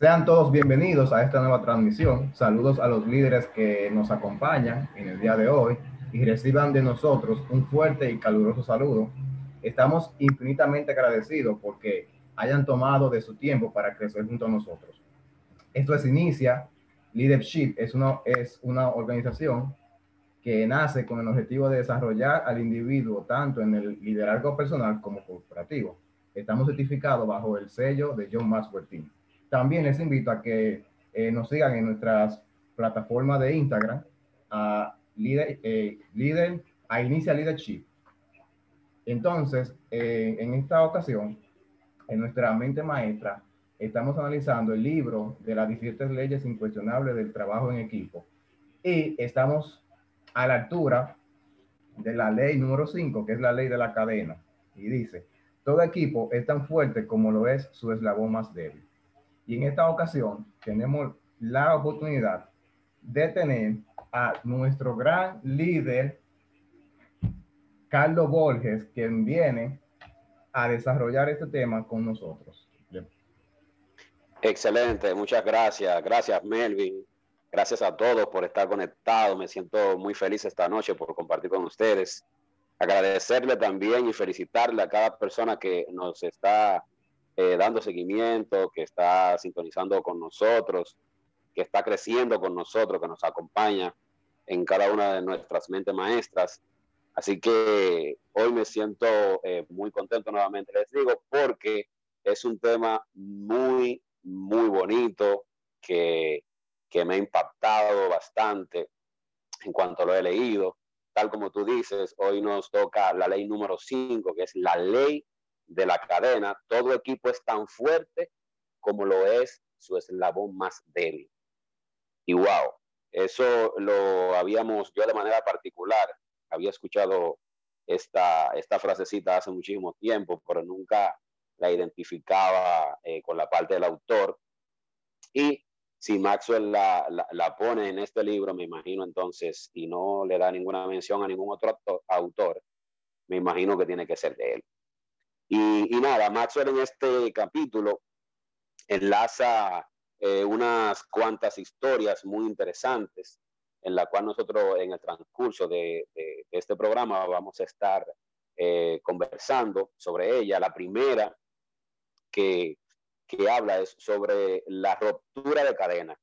Sean todos bienvenidos a esta nueva transmisión. Saludos a los líderes que nos acompañan en el día de hoy y reciban de nosotros un fuerte y caluroso saludo. Estamos infinitamente agradecidos porque hayan tomado de su tiempo para crecer junto a nosotros. Esto es Inicia. Leadership es una, es una organización que nace con el objetivo de desarrollar al individuo tanto en el liderazgo personal como corporativo. Estamos certificados bajo el sello de John Maxwell Team. También les invito a que eh, nos sigan en nuestras plataformas de Instagram a líder, eh, a Inicia Leadership. Entonces, eh, en esta ocasión, en nuestra mente maestra, estamos analizando el libro de las 17 leyes incuestionables del trabajo en equipo y estamos a la altura de la ley número 5, que es la ley de la cadena. Y dice, todo equipo es tan fuerte como lo es su eslabón más débil. Y en esta ocasión tenemos la oportunidad de tener a nuestro gran líder, Carlos Borges, quien viene a desarrollar este tema con nosotros. Excelente, muchas gracias. Gracias, Melvin. Gracias a todos por estar conectados. Me siento muy feliz esta noche por compartir con ustedes. Agradecerle también y felicitarle a cada persona que nos está eh, dando seguimiento, que está sintonizando con nosotros, que está creciendo con nosotros, que nos acompaña en cada una de nuestras mentes maestras. Así que hoy me siento eh, muy contento nuevamente, les digo, porque es un tema muy, muy bonito que, que me ha impactado bastante en cuanto lo he leído. Tal como tú dices, hoy nos toca la ley número 5, que es la ley de la cadena, todo equipo es tan fuerte como lo es su eslabón más débil. Y wow, eso lo habíamos, yo de manera particular, había escuchado esta, esta frasecita hace muchísimo tiempo, pero nunca la identificaba eh, con la parte del autor. Y si Maxwell la, la, pone en este libro, me imagino entonces, y no le da ninguna mención a ningún otro autor, me imagino que tiene que ser de él. Y, nada, Maxwell en este capítulo enlaza eh, unas cuantas historias muy interesantes en la cual nosotros en el transcurso de, este programa vamos a estar eh, conversando sobre ella. La primera que, que habla es sobre la ruptura de cadena.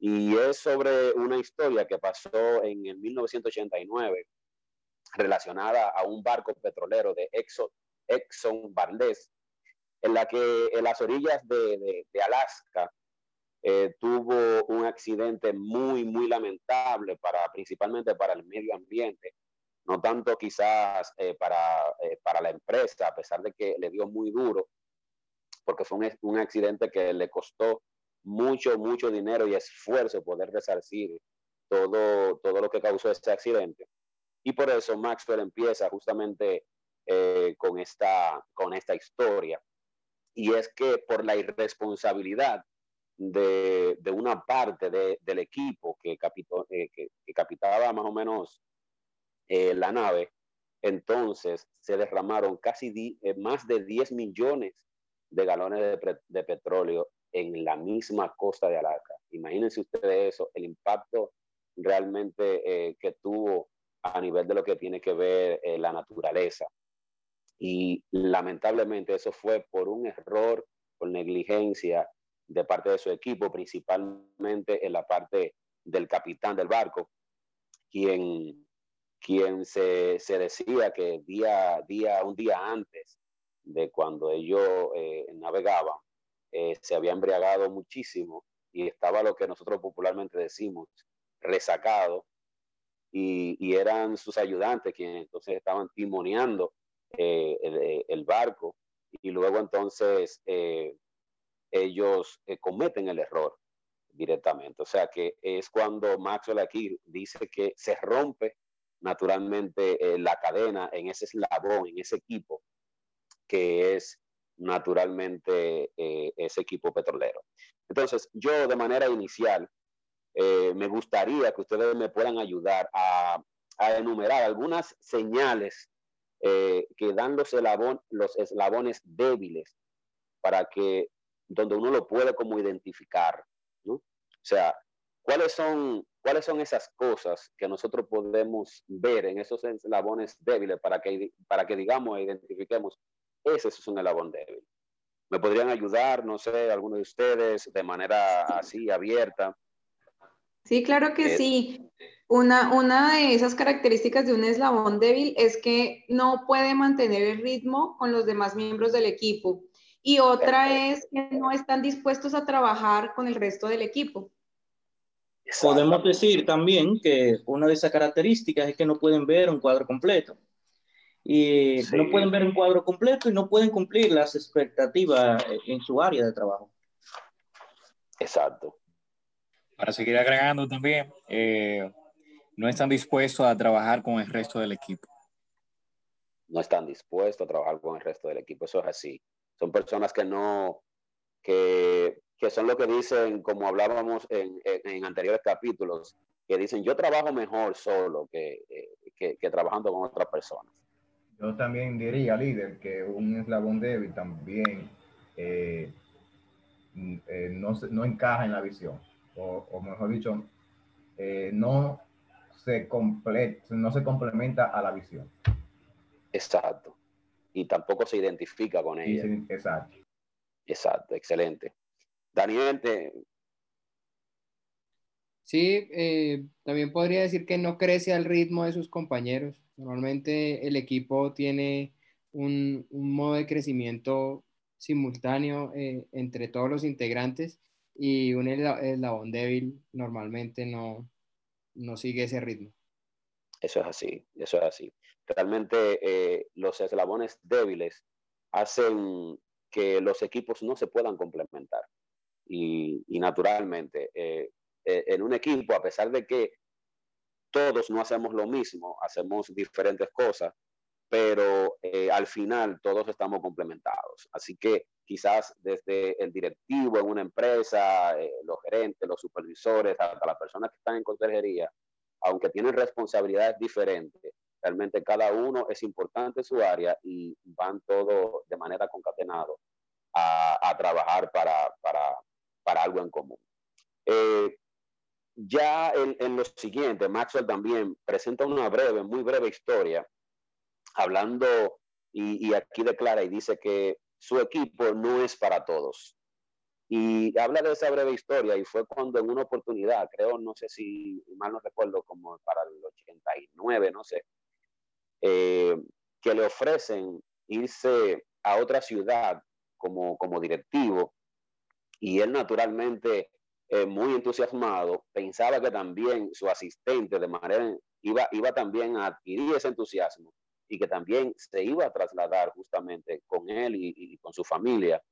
Y es sobre una historia que pasó en el 1989 relacionada a un barco petrolero de Exxon, Exxon Valdez, en la que en las orillas de, Alaska eh, tuvo un accidente muy, muy lamentable para, principalmente para el medio ambiente, no tanto quizás eh, para, eh, para la empresa, a pesar de que le dio muy duro, porque fue un, un accidente que le costó mucho, mucho dinero y esfuerzo poder resarcir todo, todo lo que causó ese accidente. Y por eso Maxwell empieza justamente eh, con, esta, con esta historia. Y es que por la irresponsabilidad de, de una parte de, del equipo que, capitó, eh, que, capitaba más o menos eh, la nave, entonces se derramaron casi más de 10 millones de galones de, petróleo en la misma costa de Alaska. Imagínense ustedes eso, el impacto realmente que tuvo a nivel de lo que tiene que ver la naturaleza. Y lamentablemente eso fue por un error, por negligencia de parte de su equipo, principalmente en la parte del capitán del barco, quien, quien se, se decía que día, día, un día antes de cuando ellos eh, navegaban, eh, se había embriagado muchísimo y estaba lo que nosotros popularmente decimos resacado y, y eran sus ayudantes quienes entonces estaban timoneando eh, eh, el, barco y luego entonces eh, ellos cometen el error directamente. O sea que es cuando Maxwell aquí dice que se rompe naturalmente la cadena en ese eslabón, en ese equipo que es naturalmente ese equipo petrolero. Entonces, yo de manera inicial me gustaría que ustedes me puedan ayudar a, a enumerar algunas señales eh, que dan los, los eslabones débiles para que, donde uno lo puede como identificar, ¿no? O sea, ¿cuáles son, ¿cuáles son esas cosas que nosotros podemos ver en esos eslabones débiles para que, para que digamos, identifiquemos, ese es un eslabón débil? ¿Me podrían ayudar, no sé, alguno de ustedes, de manera así, abierta? Sí, claro que eh, sí. Una, una de esas características de un eslabón débil es que no puede mantener el ritmo con los demás miembros del equipo. Y otra es que no están dispuestos a trabajar con el resto del equipo. Podemos decir también que una de esas características es que no pueden ver un cuadro completo. Y no pueden ver un cuadro completo y no pueden cumplir las expectativas en su área de trabajo. Exacto. Para seguir agregando también, eh, no están dispuestos a trabajar con el resto del equipo. No están dispuestos a trabajar con el resto del equipo, eso es así. Son personas que no, que, que son lo que dicen, como hablábamos en, en, anteriores capítulos, que dicen, yo trabajo mejor solo que, que, que trabajando con otras personas. Yo también diría, líder, que un eslabón débil también eh, eh, no, no, encaja en la visión, o, o mejor dicho, eh, no se no se complementa a la visión. Exacto. Y tampoco se identifica con ella. exacto. Exacto, excelente. Daniel, Sí, eh, también podría decir que no crece al ritmo de sus compañeros. Normalmente el equipo tiene un, modo de crecimiento simultáneo eh, entre todos los integrantes y un eslabón débil normalmente no, no sigue ese ritmo. Eso es así, eso es así. Realmente eh, los eslabones débiles hacen que los equipos no se puedan complementar. Y, naturalmente, eh, eh, en un equipo, a pesar de que todos no hacemos lo mismo, hacemos diferentes cosas, pero al final todos estamos complementados. Así que quizás desde el directivo en una empresa, eh, los gerentes, los supervisores, hasta las personas que están en consejería, aunque tienen responsabilidades diferentes, realmente cada uno es importante en su área y van todos de manera concatenado a, trabajar para, para, algo en común. Eh, ya en, en, lo siguiente, Maxwell también presenta una breve, muy breve historia, hablando, y, y aquí declara y dice que su equipo no es para todos. Y habla de esa breve historia y fue cuando en una oportunidad, creo, no sé si mal no recuerdo, como para el 89, no sé, eh, que le ofrecen irse a otra ciudad como, como directivo y él naturalmente eh, muy entusiasmado pensaba que también su asistente de manera iba, iba también a adquirir ese entusiasmo y que también se iba a trasladar justamente con él y, con su familia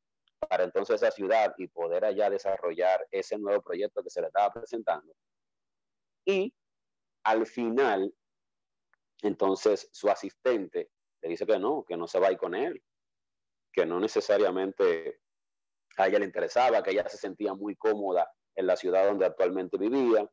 para entonces esa ciudad y poder allá desarrollar ese nuevo proyecto que se le estaba presentando. Y al final, entonces su asistente le dice que no, que no se va a ir con él, que no necesariamente a ella le interesaba, que ella se sentía muy cómoda en la ciudad donde actualmente vivía.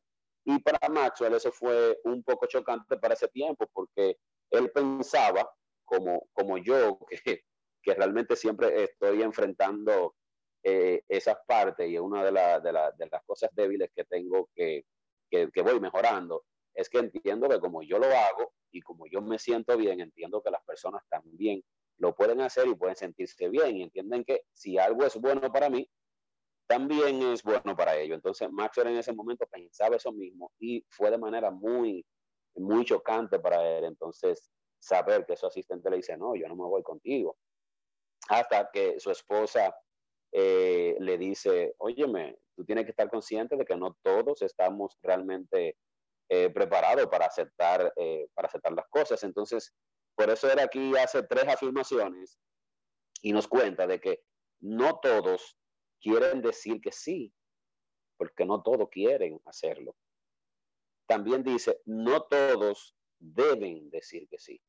Y para Maxwell eso fue un poco chocante para ese tiempo, porque él pensaba, como, como yo, que, que realmente siempre estoy enfrentando eh, esas partes y una de, de, de, las cosas débiles que tengo que, que, que, voy mejorando, es que entiendo que como yo lo hago y como yo me siento bien, entiendo que las personas también lo pueden hacer y pueden sentirse bien y entienden que si algo es bueno para mí, también es bueno para ellos. Entonces Maxwell en ese momento pensaba eso mismo y fue de manera muy muy chocante para él. Entonces, saber que su asistente le dice, no, yo no me voy contigo. Hasta que su esposa eh, le dice, óyeme, tú tienes que estar consciente de que no todos estamos realmente eh, preparados para aceptar, eh, para aceptar las cosas. Entonces, por eso era aquí hace tres afirmaciones y nos cuenta de que no todos quieren decir que sí, porque no todos quieren hacerlo. También dice, no todos deben decir que sí,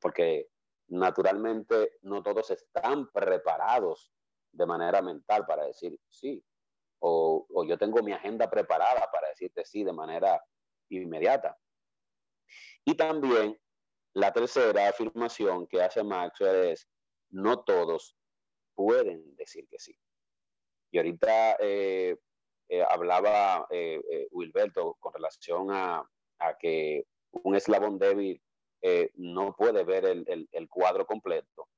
porque naturalmente no todos están preparados de manera mental para decir sí, o, yo tengo mi agenda preparada para decirte sí de manera inmediata. Y también la tercera afirmación que hace Maxwell es, no todos pueden decir que sí. Y ahorita eh, eh, hablaba eh, Wilberto con relación a, que un eslabón débil no puede ver el, el, cuadro completo.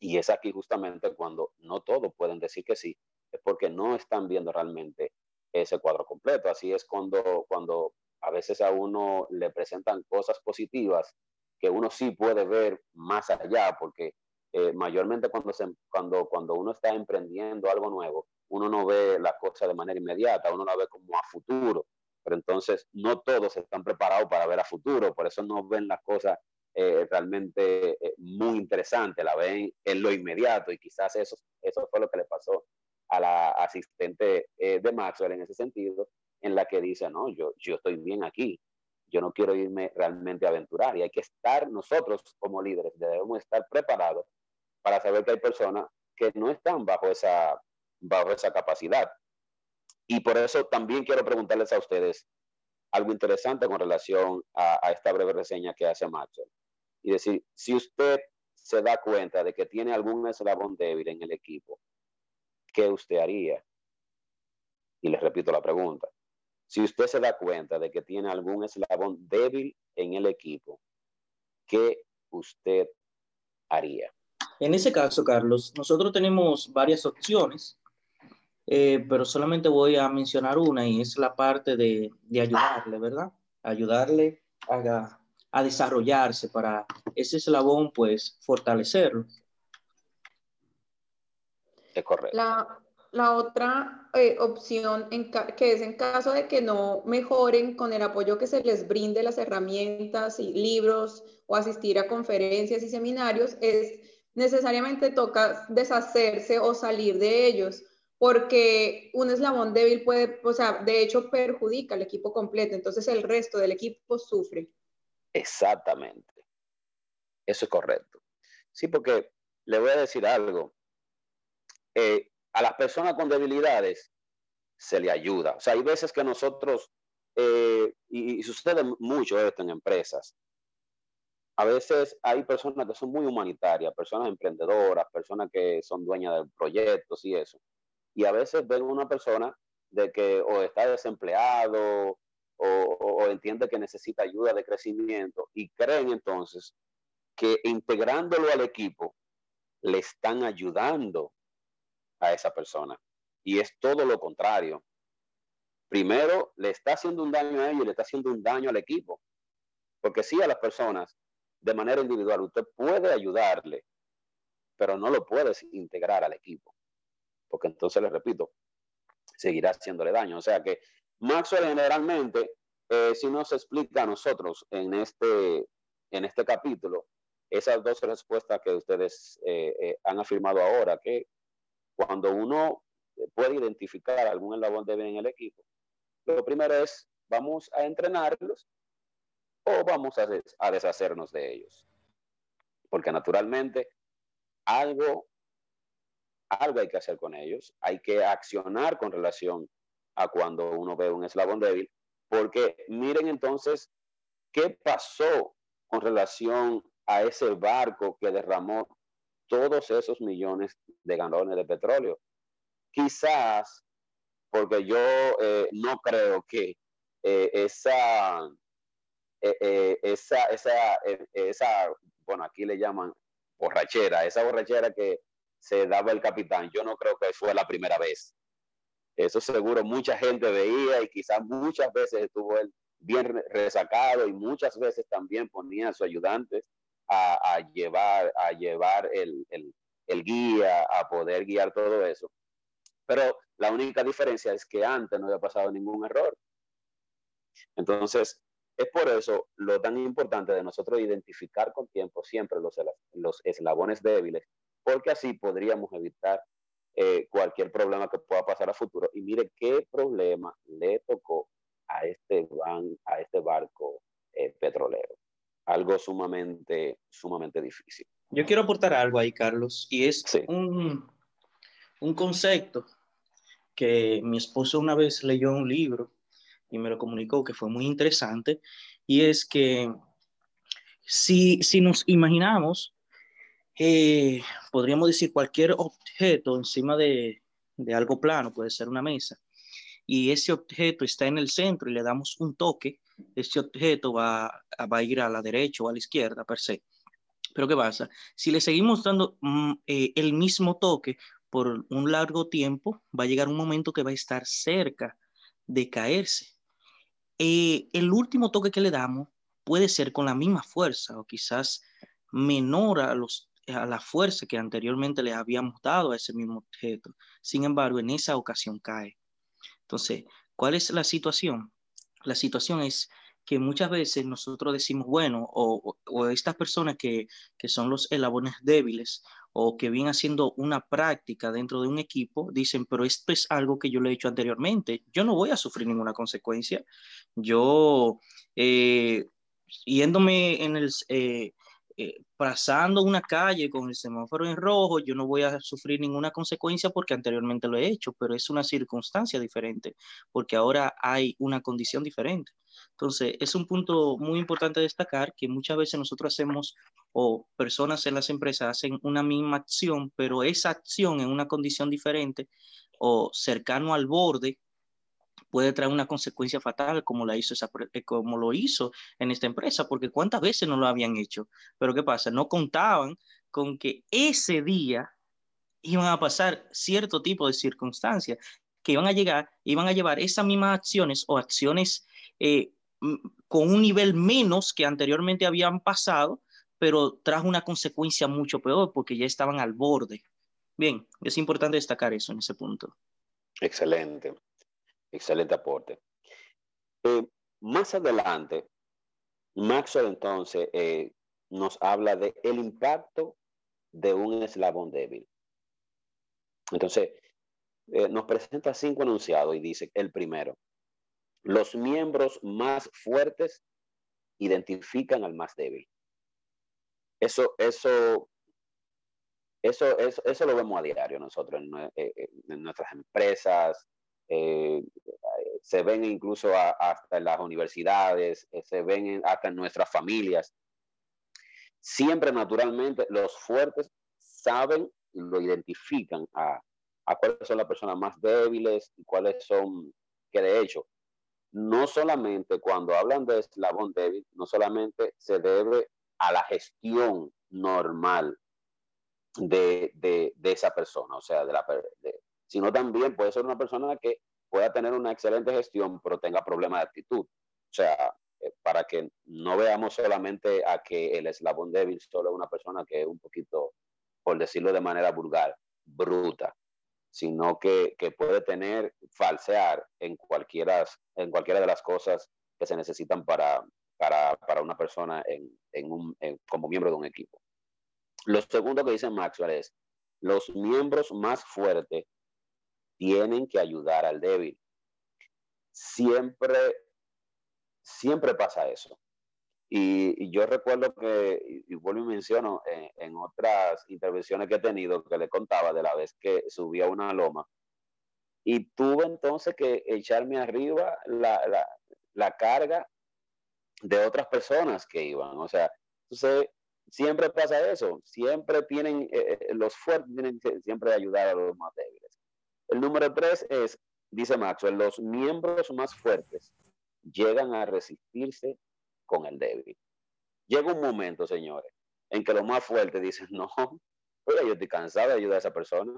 Y es aquí justamente cuando no todos pueden decir que sí, es porque no están viendo realmente ese cuadro completo. Así es cuando, cuando a veces a uno le presentan cosas positivas que uno sí puede ver más allá, porque eh, mayormente cuando, se, cuando, cuando uno está emprendiendo algo nuevo, uno no ve la cosa de manera inmediata, uno la ve como a futuro, pero entonces no todos están preparados para ver a futuro, por eso no ven las cosas eh, realmente eh, muy interesantes, la ven en lo inmediato y quizás eso, eso fue lo que le pasó a la asistente de Maxwell en ese sentido, en la que dice, no, yo, yo estoy bien aquí, yo no quiero irme realmente a aventurar y hay que estar nosotros como líderes, debemos estar preparados para saber que hay personas que no están bajo esa, bajo esa capacidad. Y por eso también quiero preguntarles a ustedes algo interesante con relación a, esta breve reseña que hace Maxwell. Y decir, si usted se da cuenta de que tiene algún eslabón débil en el equipo, ¿qué usted haría? Y les repito la pregunta. Si usted se da cuenta de que tiene algún eslabón débil en el equipo, ¿qué usted haría? En ese caso, Carlos, nosotros tenemos varias opciones, eh, pero solamente voy a mencionar una y es la parte de, ayudarle, ¿verdad? Ayudarle a, a, desarrollarse para ese eslabón, pues, fortalecerlo. Es correcto. La, la otra eh, opción que es en caso de que no mejoren con el apoyo que se les brinde las herramientas y libros o asistir a conferencias y seminarios, es necesariamente toca deshacerse o salir de ellos, porque un eslabón débil puede, o sea, de hecho perjudica al equipo completo, entonces el resto del equipo sufre. Exactamente. Eso es correcto. Sí, porque le voy a decir algo. Eh, a las personas con debilidades se le ayuda. O sea, hay veces que nosotros, eh, y, sucede mucho esto en empresas, a veces hay personas que son muy humanitarias, personas emprendedoras, personas que son dueñas de proyectos y eso. Y a veces ven una persona de que o está desempleado o, entiende que necesita ayuda de crecimiento y creen entonces que integrándolo al equipo le están ayudando a esa persona. Y es todo lo contrario. Primero, le está haciendo un daño a ellos y le está haciendo un daño al equipo. Porque sí a las personas, de manera individual, usted puede ayudarle, pero no lo puedes integrar al equipo. Porque entonces, le repito, seguirá haciéndole daño. O sea que Maxwell generalmente, eh, si nos explica a nosotros en este, en este capítulo, esas dos respuestas que ustedes eh, eh, han afirmado ahora, que cuando uno puede identificar algún eslabón débil en el equipo, lo primero es, vamos a entrenarlos o vamos a deshacernos de ellos. Porque naturalmente algo, algo hay que hacer con ellos, hay que accionar con relación a cuando uno ve un eslabón débil, porque miren entonces qué pasó con relación a ese barco que derramó todos esos millones de galones de petróleo. Quizás, porque yo eh, no creo que eh, esa, eh, esa, esa, esa, bueno, aquí le llaman borrachera, esa borrachera que se daba el capitán, yo no creo que fue la primera vez. Eso seguro mucha gente veía y quizás muchas veces estuvo él bien resacado y muchas veces también ponía a sus ayudantes a, llevar, a llevar el, guía, a poder guiar todo eso. Pero la única diferencia es que antes no había pasado ningún error. Entonces, Es por eso lo tan importante de nosotros identificar con tiempo siempre los, los eslabones débiles, porque así podríamos evitar eh, cualquier problema que pueda pasar a futuro. Y mire qué problema le tocó a este, van, a este barco eh, petrolero. Algo sumamente, sumamente difícil. Yo quiero aportar algo ahí, Carlos, y es un, un concepto que mi esposo una vez leyó un libro y me lo comunicó que fue muy interesante, y es que si, si nos imaginamos, eh, podríamos decir cualquier objeto encima de, de algo plano, puede ser una mesa, y ese objeto está en el centro y le damos un toque, ese objeto va, va a ir a la derecha o a la izquierda per se. Pero ¿qué pasa? Si le seguimos dando mm, eh, el mismo toque por un largo tiempo, va a llegar un momento que va a estar cerca de caerse. Eh, el último toque que le damos puede ser con la misma fuerza o quizás menor a, los, a la fuerza que anteriormente le habíamos dado a ese mismo objeto. Sin embargo, en esa ocasión cae. Entonces, ¿cuál es la situación? La situación es que muchas veces nosotros decimos, bueno, o, o estas personas que, que, son los elabones débiles o que vienen haciendo una práctica dentro de un equipo, dicen, pero esto es algo que yo le he hecho anteriormente, yo no voy a sufrir ninguna consecuencia. Yo, eh, yéndome en el, eh, eh, pasando una calle con el semáforo en rojo, yo no voy a sufrir ninguna consecuencia porque anteriormente lo he hecho, pero es una circunstancia diferente, porque ahora hay una condición diferente. Entonces, es un punto muy importante destacar que muchas veces nosotros hacemos o personas en las empresas hacen una misma acción, pero esa acción en una condición diferente o cercano al borde puede traer una consecuencia fatal como, la hizo esa, eh, como lo hizo en esta empresa, porque cuántas veces no lo habían hecho. Pero ¿qué pasa? No contaban con que ese día iban a pasar cierto tipo de circunstancias que iban a llegar, iban a llevar esas mismas acciones o acciones eh, con un nivel menos que anteriormente habían pasado, pero trajo una consecuencia mucho peor porque ya estaban al borde. Bien, es importante destacar eso en ese punto. Excelente. Excelente aporte. Eh, más adelante, Maxwell entonces eh, nos habla de el impacto de un eslabón débil. Entonces, eh, nos presenta cinco enunciados y dice el primero, los miembros más fuertes identifican al más débil. Eso, eso, eso, eso, eso lo vemos a diario nosotros en nuestras empresas, eh, se ven incluso hasta en las universidades, eh, se ven hasta en nuestras familias. Siempre naturalmente los fuertes saben y lo identifican a, cuáles son las personas más débiles y cuáles son, que de hecho, no solamente cuando hablan de eslabón débil, no solamente se debe a la gestión normal de, de, de esa persona, o sea, de la, de, sino también puede ser una persona que pueda tener una excelente gestión, pero tenga problemas de actitud. O sea, eh, para que no veamos solamente a que el eslabón débil solo es una persona que es un poquito, por decirlo de manera vulgar, bruta, sino que, puede tener, falsear en cualquiera, en cualquiera de las cosas que se necesitan para, para, para una persona en, en un, como miembro de un equipo. Lo segundo que dice Maxwell es, los miembros más fuertes tienen que ayudar al débil. Siempre, siempre pasa eso. Y, yo recuerdo que, y, vuelvo y menciono en, otras intervenciones que he tenido, que le contaba de la vez que subí a una loma, y tuve entonces que echarme arriba la, la, carga de otras personas que iban. O sea, entonces siempre pasa eso, siempre tienen, eh, eh, los fuertes tienen que siempre ayudar a los más débiles. El número tres es, dice Maxwell, los miembros más fuertes llegan a resistirse con el débil. Llega un momento, señores, en que los más fuertes dicen, no, oye, yo estoy cansado de ayudar a esa persona.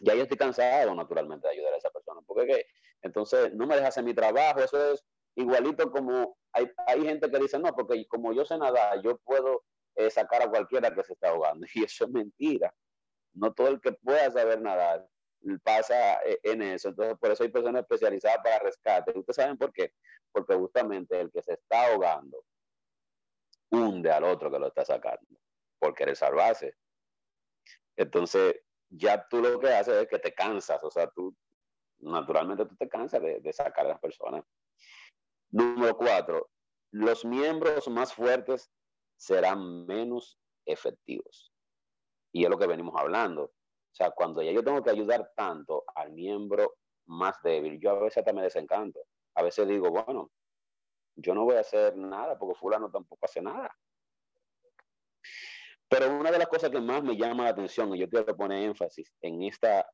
Ya yo estoy cansado, naturalmente, de ayudar a esa persona. Porque ¿qué? entonces no me deja hacer mi trabajo. Eso es igualito como hay, hay gente que dice, no, porque como yo sé nadar, yo puedo eh, sacar a cualquiera que se está ahogando. Y eso es mentira. No todo el que pueda saber nadar pasa eh, en eso. Entonces, por eso hay personas especializadas para rescate. ¿Ustedes saben por qué? Porque justamente el que se está ahogando hunde al otro que lo está sacando por querer salvarse. Entonces, ya tú lo que haces es que te cansas, o sea, tú naturalmente tú te cansas de, de sacar a las personas. Número cuatro, los miembros más fuertes serán menos efectivos. Y es lo que venimos hablando. O sea, cuando ya yo tengo que ayudar tanto al miembro más débil, yo a veces hasta me desencanto. A veces digo, bueno, yo no voy a hacer nada porque fulano tampoco hace nada. Pero una de las cosas que más me llama la atención, y yo quiero poner énfasis en, esta,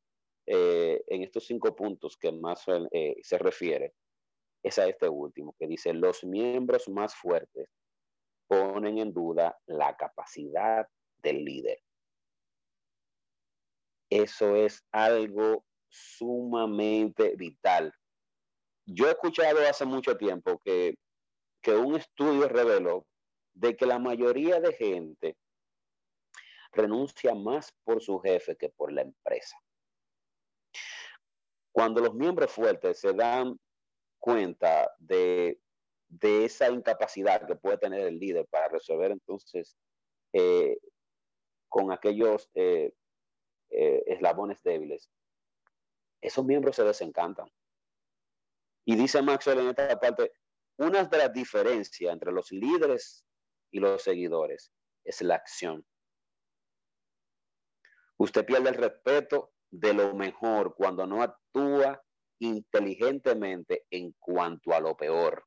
eh, en estos cinco puntos que más eh, se refiere, es a este último, que dice, los miembros más fuertes ponen en duda la capacidad del líder. Eso es algo sumamente vital. Yo he escuchado hace mucho tiempo que, que un estudio reveló de que la mayoría de gente renuncia más por su jefe que por la empresa. Cuando los miembros fuertes se dan cuenta de, esa incapacidad que puede tener el líder para resolver entonces eh, con aquellos eh, eh, eslabones débiles, esos miembros se desencantan. Y dice Maxwell en esta parte, una de las diferencias entre los líderes y los seguidores es la acción. Usted pierde el respeto de lo mejor cuando no actúa inteligentemente en cuanto a lo peor.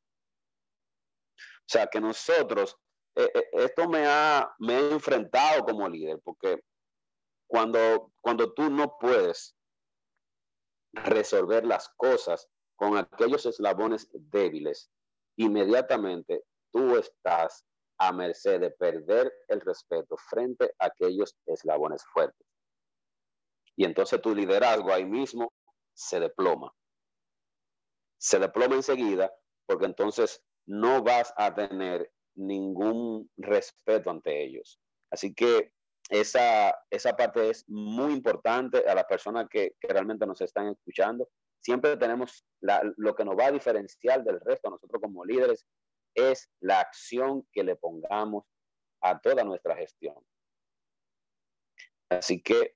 O sea, que nosotros, eh, eh, esto me ha, me enfrentado como líder, porque cuando, cuando tú no puedes resolver las cosas con aquellos eslabones débiles, inmediatamente tú estás a merced de perder el respeto frente a aquellos eslabones fuertes. Y entonces tu liderazgo ahí mismo se desploma. Se desploma enseguida porque entonces no vas a tener ningún respeto ante ellos. Así que esa, esa parte es muy importante a las personas que, realmente nos están escuchando. Siempre tenemos lo que nos va a diferenciar del resto, nosotros como líderes, es la acción que le pongamos a toda nuestra gestión. Así que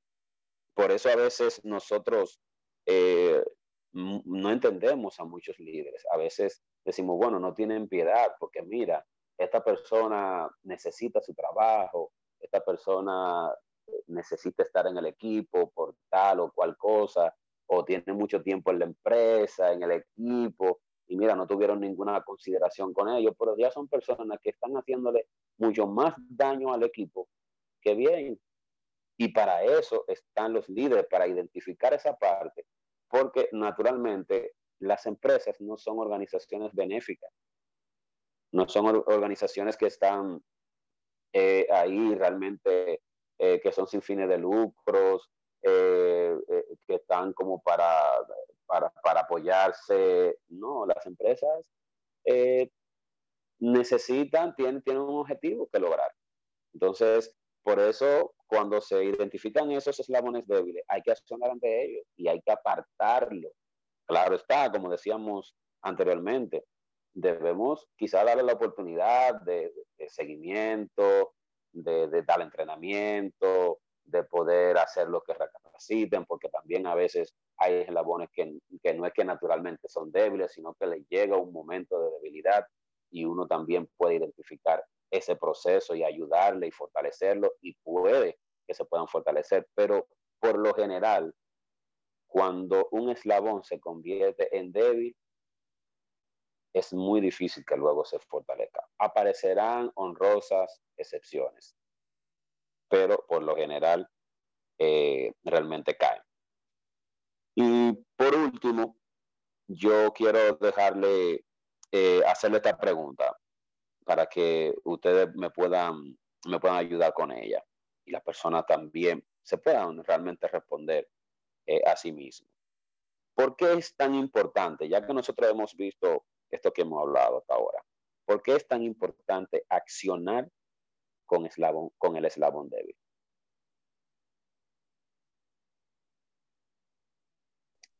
por eso a veces nosotros eh, no entendemos a muchos líderes. A veces decimos, bueno, no tienen piedad porque mira, esta persona necesita su trabajo, esta persona necesita estar en el equipo por tal o cual cosa, o tiene mucho tiempo en la empresa, en el equipo, y mira, no tuvieron ninguna consideración con ellos, pero ya son personas que están haciéndole mucho más daño al equipo que bien. Y para eso están los líderes, para identificar esa parte, porque naturalmente las empresas no son organizaciones benéficas, no son organizaciones que están eh, ahí realmente, eh, que son sin fines de lucros, eh, que están como para, para, para, apoyarse. No, las empresas necesitan, tienen, tienen un objetivo que lograr. Entonces, por eso, cuando se identifican esos eslabones débiles, hay que accionar ante ellos y hay que apartarlo. Claro está, como decíamos anteriormente, debemos quizá darle la oportunidad de, seguimiento, de, dar entrenamiento, de poder hacer lo que recapaciten, porque también a veces hay eslabones que, que no es que naturalmente son débiles, sino que les llega un momento de debilidad y uno también puede identificar ese proceso y ayudarle y fortalecerlo y puede que se puedan fortalecer, pero por lo general, cuando un eslabón se convierte en débil, es muy difícil que luego se fortalezca. Aparecerán honrosas excepciones, pero por lo general eh, realmente caen. Y por último, yo quiero dejarle, eh, hacerle esta pregunta para que ustedes me puedan, me puedan ayudar con ella y las personas también se puedan realmente responder eh, a sí mismos. ¿Por qué es tan importante? Ya que nosotros hemos visto esto que hemos hablado hasta ahora, ¿por qué es tan importante accionar con, eslabón, con el eslabón débil?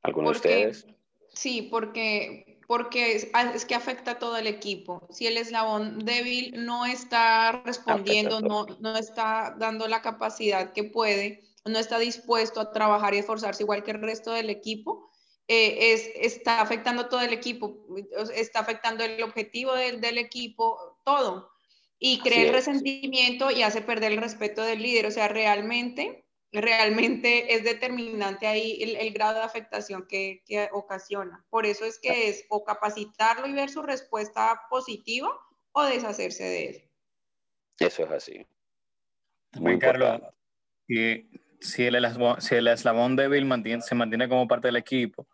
¿Alguno de ustedes? Sí, porque, porque es, ah, es, que afecta a todo el equipo. Si el eslabón débil no está respondiendo, no, no está dando la capacidad que puede, no está dispuesto a trabajar y esforzarse igual que el resto del equipo, eh, es, está afectando todo el equipo, está afectando el objetivo del, del equipo, todo. Y crea el resentimiento y hace perder el respeto del líder. O sea, realmente realmente es determinante ahí el, grado de afectación que, ocasiona. Por eso es que es o capacitarlo y ver su respuesta positiva o deshacerse de él. Eso es así. Muy Carlos, si, si, el eslabón, si el eslabón débil mantiene, se mantiene como parte del equipo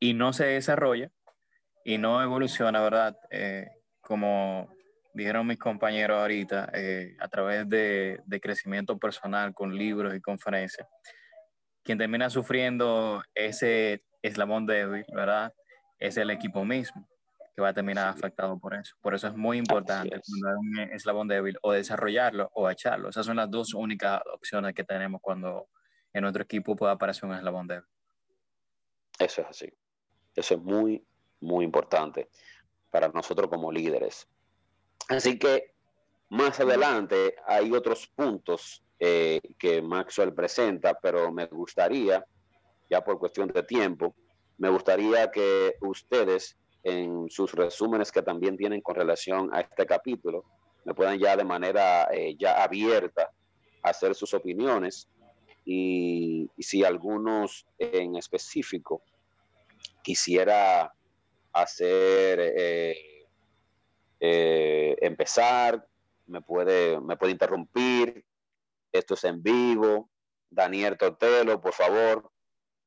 y no se desarrolla y no evoluciona, ¿verdad? Eh, como dijeron mis compañeros ahorita, eh, a través de, de, crecimiento personal con libros y conferencias, quien termina sufriendo ese eslabón débil, ¿verdad? Es el equipo mismo que va a terminar afectado por eso. Por eso es muy importante es. un eslabón débil o desarrollarlo o echarlo. Esas son las dos únicas opciones que tenemos cuando en nuestro equipo puede aparecer un eslabón débil. Eso es así. Eso es muy, muy importante para nosotros como líderes. Así que más adelante hay otros puntos eh, que Maxwell presenta, pero me gustaría, ya por cuestión de tiempo, me gustaría que ustedes en sus resúmenes que también tienen con relación a este capítulo, me puedan ya de manera eh, ya abierta hacer sus opiniones y, si algunos en específico quisiera hacer eh, eh, empezar, me puede, me puede interrumpir. Esto es en vivo. Daniel Totelo, por favor,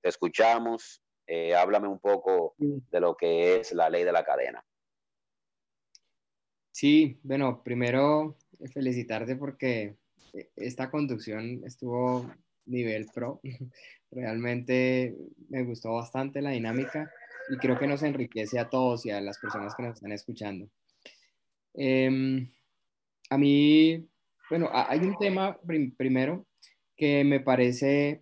te escuchamos. Eh, háblame un poco de lo que es la ley de la cadena. Sí, bueno, primero felicitarte porque esta conducción estuvo nivel pro. Realmente me gustó bastante la dinámica y creo que nos enriquece a todos y a las personas que nos están escuchando. Em, a mí, bueno, hay un tema primero que me parece,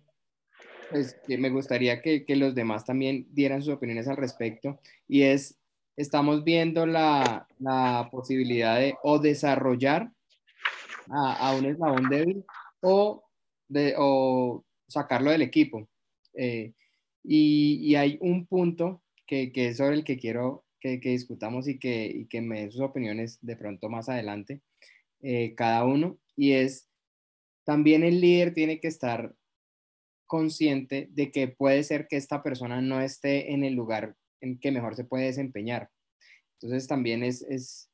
pues, que me gustaría que, que, los demás también dieran sus opiniones al respecto, y es, estamos viendo la, la posibilidad de o desarrollar a, a, un eslabón débil o, de, o sacarlo del equipo. Eh, y, hay un punto que, que es sobre el que quiero que, discutamos y que, y que me den sus opiniones de pronto más adelante, eh, cada uno. Y es, también el líder tiene que estar consciente de que puede ser que esta persona no esté en el lugar en que mejor se puede desempeñar. Entonces también es, es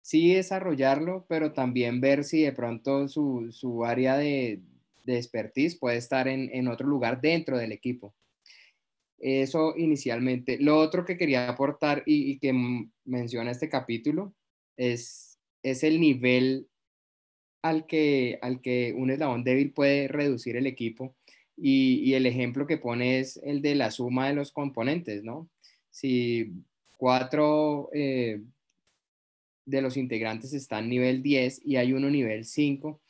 sí desarrollarlo, pero también ver si de pronto su, su área de, de expertise puede estar en, en, otro lugar dentro del equipo. Eso inicialmente. Lo otro que quería aportar y, que menciona este capítulo es, es el nivel al que, al que un eslabón débil puede reducir el equipo. Y, el ejemplo que pone es el de la suma de los componentes, ¿no? Si cuatro eh, de los integrantes están nivel 10 y hay uno nivel 5,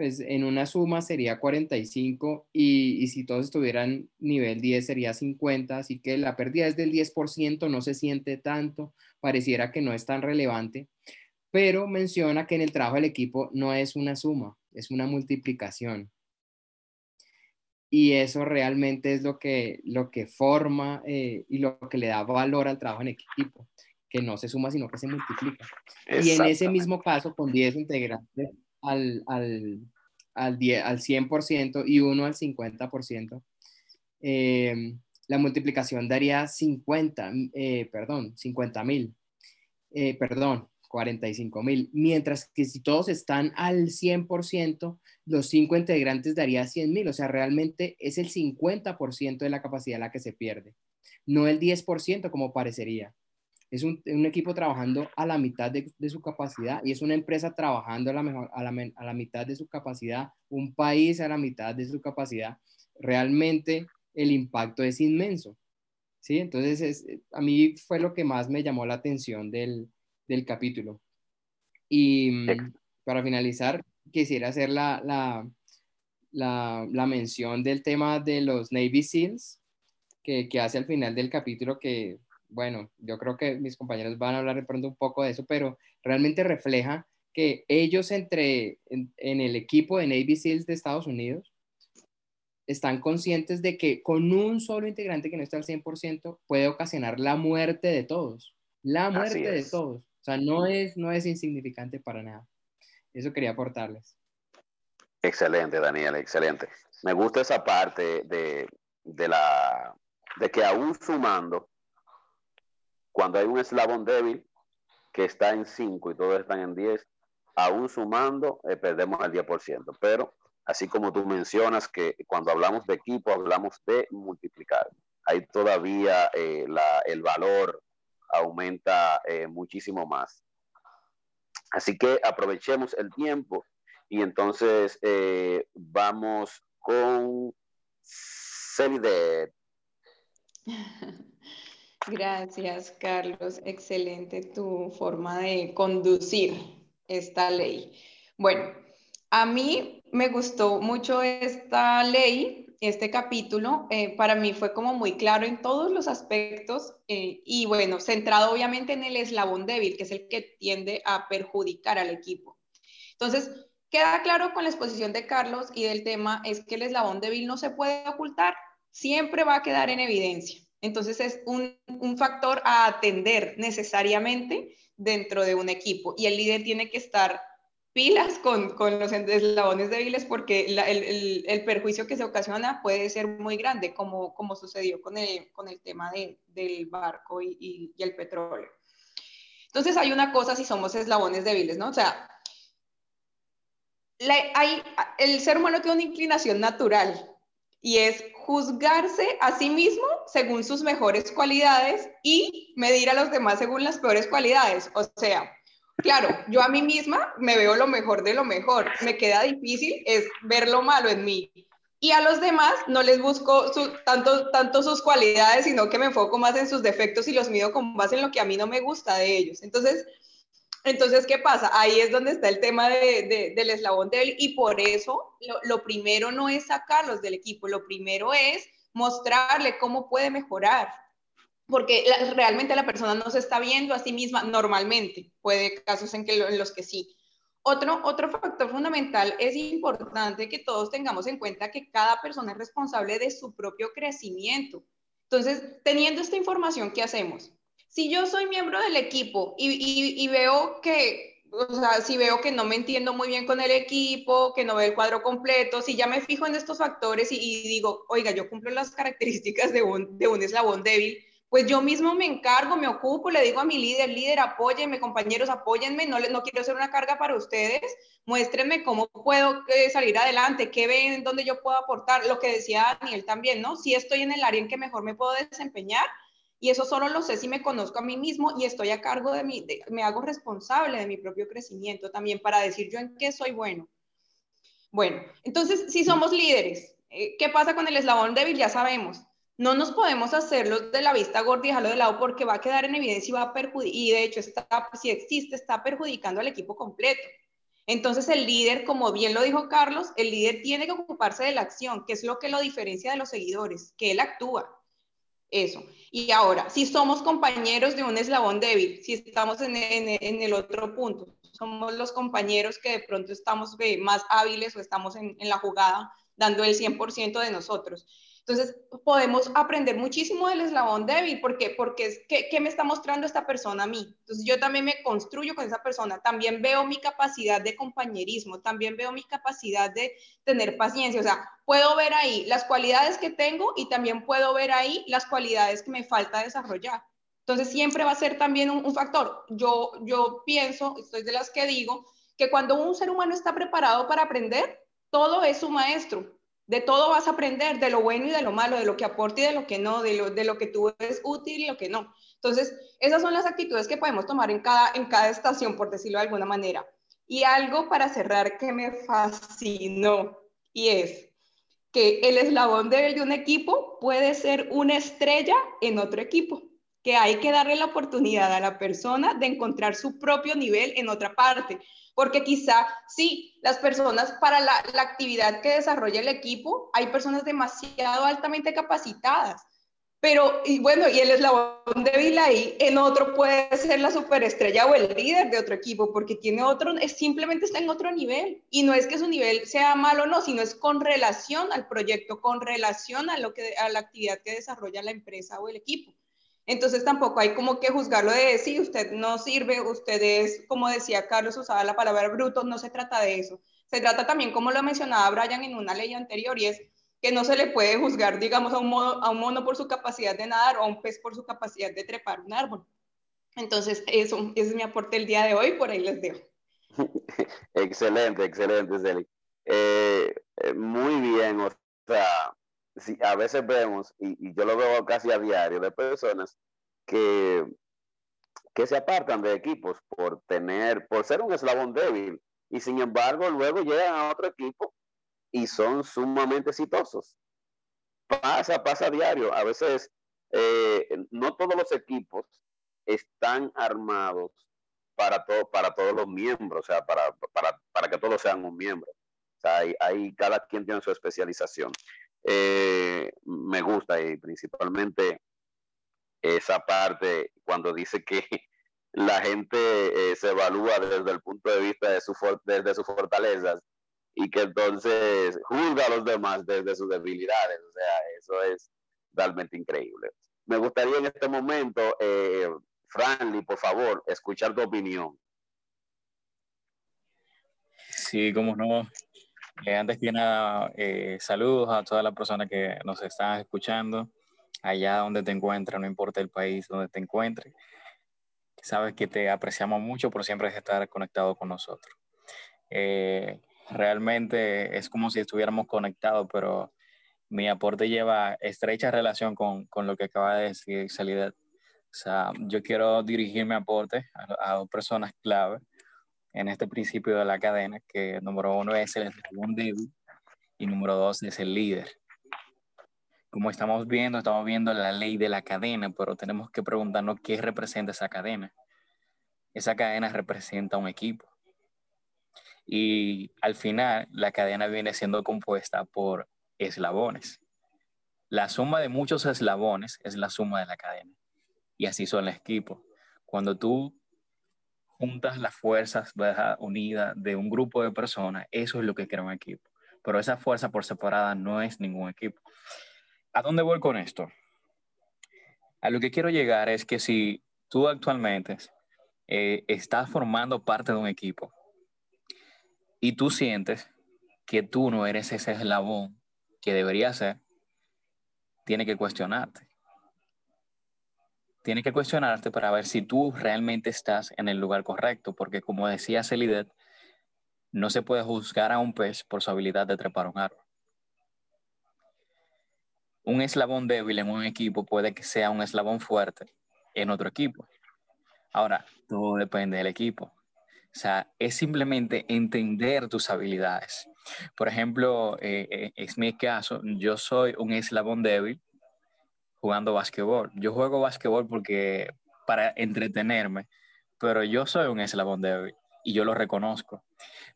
pues en una suma sería 45 y, y, si todos estuvieran nivel 10 sería 50, así que la pérdida es del 10%, no se siente tanto, pareciera que no es tan relevante, pero menciona que en el trabajo del equipo no es una suma, es una multiplicación. Y eso realmente es lo que, lo que forma eh, y lo que le da valor al trabajo en equipo, que no se suma, sino que se multiplica. Y en ese mismo caso, con 10 integrantes, al, al, al, 10, al 100% y uno al 50%, eh, la multiplicación daría 50, eh, perdón, 50 mil, eh, perdón, 45 mil, mientras que si todos están al 100%, los cinco integrantes daría 100 mil, o sea, realmente es el 50% de la capacidad la que se pierde, no el 10% como parecería es un, equipo trabajando a la mitad de, su capacidad y es una empresa trabajando a la, mejor, a, la, mitad de su capacidad, un país a la mitad de su capacidad, realmente el impacto es inmenso. ¿sí? Entonces, a mí fue lo que más me llamó la atención del, capítulo. Y para finalizar, quisiera hacer la, la, la, mención del tema de los Navy SEALs, que, que hace al final del capítulo que, bueno, yo creo que mis compañeros van a hablar de pronto un poco de eso, pero realmente refleja que ellos entre en, el equipo de Navy SEALs de Estados Unidos están conscientes de que con un solo integrante que no está al 100% puede ocasionar la muerte de todos, la muerte de todos. O sea, no es, no es insignificante para nada. Eso quería aportarles. Excelente, Daniel, excelente. Me gusta esa parte de, de la, de que aún sumando, cuando hay un eslabón débil que está en 5 y todos están en 10, aún sumando, eh, perdemos el 10%. Pero así como tú mencionas que cuando hablamos de equipo, hablamos de multiplicar. Ahí todavía eh, el valor aumenta eh, muchísimo más. Así que aprovechemos el tiempo y entonces vamos con Celidet. Gracias, Carlos. Excelente tu forma de conducir esta ley. Bueno, a mí me gustó mucho esta ley, este capítulo. Eh, para mí fue como muy claro en todos los aspectos eh, y bueno, centrado obviamente en el eslabón débil, que es el que tiende a perjudicar al equipo. Entonces, queda claro con la exposición de Carlos y del tema es que el eslabón débil no se puede ocultar, siempre va a quedar en evidencia. Entonces es un, factor a atender necesariamente dentro de un equipo y el líder tiene que estar pilas con, los eslabones débiles porque el, perjuicio que se ocasiona puede ser muy grande, como, como sucedió con el, con el tema del barco y, el petróleo. Entonces hay una cosa si somos eslabones débiles, ¿no? O sea, hay, el ser humano tiene una inclinación natural y es juzgarse a sí mismo según sus mejores cualidades y medir a los demás según las peores cualidades. O sea, claro, yo a mí misma me veo lo mejor de lo mejor. Me queda difícil es ver lo malo en mí. Y a los demás no les busco tanto, tanto sus cualidades, sino que me enfoco más en sus defectos y los mido con base en lo que a mí no me gusta de ellos. Entonces, entonces, ¿qué pasa? Ahí es donde está el tema del eslabón débil y por eso lo, primero no es sacarlos del equipo, lo primero es mostrarle cómo puede mejorar, porque realmente la persona no se está viendo a sí misma normalmente, puede casos en, que, los que sí. Otro, otro factor fundamental es importante que todos tengamos en cuenta que cada persona es responsable de su propio crecimiento. Entonces, teniendo esta información, ¿qué hacemos? Si yo soy miembro del equipo y, veo que, o sea, si veo que no me entiendo muy bien con el equipo, que no veo el cuadro completo, si ya me fijo en estos factores y, digo, oiga, yo cumplo las características de un, eslabón débil, pues yo mismo me encargo, me ocupo, le digo a mi líder, líder, apóyenme, compañeros, apóyenme, no, no quiero ser una carga para ustedes, muéstrenme cómo puedo eh, salir adelante, qué ven, dónde yo puedo aportar, lo que decía Daniel también, ¿no? Si estoy en el área en que mejor me puedo desempeñar, y eso solo lo sé si me conozco a mí mismo y estoy a cargo de mí, me hago responsable de mi propio crecimiento también para decir yo en qué soy bueno. Bueno, entonces, si somos líderes, eh, ¿qué pasa con el eslabón débil? Ya sabemos. No nos podemos hacerlo de la vista gorda y dejarlo de lado porque va a quedar en evidencia y va a perjudicar, y de hecho, está, si existe, está perjudicando al equipo completo. Entonces, el líder, como bien lo dijo Carlos, el líder tiene que ocuparse de la acción, que es lo que lo diferencia de los seguidores, que él actúa. Eso. Y ahora, si somos compañeros de un eslabón débil, si estamos en, el otro punto, somos los compañeros que de pronto estamos eh, más hábiles o estamos en, en la jugada dando el 100% de nosotros. Entonces, podemos aprender muchísimo del eslabón débil, porque, porque es, ¿qué, ¿qué, me está mostrando esta persona a mí? Entonces, yo también me construyo con esa persona, también veo mi capacidad de compañerismo, también veo mi capacidad de tener paciencia, o sea, puedo ver ahí las cualidades que tengo y también puedo ver ahí las cualidades que me falta desarrollar. Entonces, siempre va a ser también un, un factor. Yo, yo pienso, estoy de las que digo, que cuando un ser humano está preparado para aprender, todo es su maestro de todo vas a aprender, de lo bueno y de lo malo, de lo que aporta y de lo que no, de lo, de lo que tú es útil y lo que no. Entonces, esas son las actitudes que podemos tomar en cada, en cada estación, por decirlo de alguna manera. Y algo para cerrar que me fascinó, y es que el eslabón de un equipo puede ser una estrella en otro equipo, que hay que darle la oportunidad a la persona de encontrar su propio nivel en otra parte porque quizá sí, las personas para la, actividad que desarrolla el equipo, hay personas demasiado altamente capacitadas, Pero, y bueno, y el eslabón débil ahí, en otro puede ser la superestrella o el líder de otro equipo, porque tiene otro, es, simplemente está en otro nivel. Y no es que su nivel sea malo o no, sino es con relación al proyecto, con relación a, lo que, a la actividad que desarrolla la empresa o el equipo. Entonces tampoco hay como que juzgarlo de si usted no sirve, usted es, como decía Carlos, usaba la palabra bruto, no se trata de eso. Se trata también, como lo mencionaba Brian en una ley anterior, y es que no se le puede juzgar, digamos, a un, mono, a un mono por su capacidad de nadar o a un pez por su capacidad de trepar un árbol. Entonces, eso, ese es mi aporte el día de hoy, por ahí les dejo. excelente, excelente, Celi. Eh, eh, muy bien, o sea, si a veces vemos, y, yo lo veo casi a diario, de personas que, que se apartan de equipos por tener, por ser un eslabón débil, y sin embargo luego llegan a otro equipo y son sumamente exitosos. Pasa, pasa a diario. A veces eh, no todos los equipos están armados para, todo, para todos los miembros, o sea, para, para, para que todos sean un miembro. O cada quien tiene su especialización. Eh, me gusta y principalmente esa parte cuando dice que la gente eh, se evalúa desde el punto de vista de, su desde sus fortalezas y que entonces juzga a los demás desde sus debilidades. O sea, eso es realmente increíble. Me gustaría en este momento, eh, Franly, por favor, escuchar tu opinión. Sí, como no. Eh, antes que nada, eh, saludos a todas las personas que nos están escuchando, allá donde te encuentres, no importa el país donde te encuentres. Sabes que te apreciamos mucho por siempre estar conectado con nosotros. Eh, realmente es como si estuviéramos conectados, pero mi aporte lleva estrecha relación con, con lo que acaba de decir Salida. O sea, yo quiero dirigir mi aporte a, dos personas clave en este principio de la cadena, que número uno es el eslabón débil y número dos es el líder. Como estamos viendo, estamos viendo la ley de la cadena, pero tenemos que preguntarnos qué representa esa cadena. Esa cadena representa un equipo y al final la cadena viene siendo compuesta por eslabones. La suma de muchos eslabones es la suma de la cadena. Y así son los equipos. Cuando tú juntas las fuerzas unidas de un grupo de personas, eso es lo que crea un equipo. Pero esa fuerza por separada no es ningún equipo. ¿A dónde voy con esto? A lo que quiero llegar es que si tú actualmente eh, estás formando parte de un equipo, y tú sientes que tú no eres ese eslabón que debería ser, tiene que cuestionarte. Tiene que cuestionarte para ver si tú realmente estás en el lugar correcto, porque como decía Celidet, no se puede juzgar a un pez por su habilidad de trepar un árbol. Un eslabón débil en un equipo puede que sea un eslabón fuerte en otro equipo. Ahora, todo depende del equipo. O sea, es simplemente entender tus habilidades. Por ejemplo, eh, eh, es mi caso, yo soy un eslabón débil jugando básquetbol. Yo juego básquetbol porque para entretenerme, pero yo soy un eslabón débil y yo lo reconozco.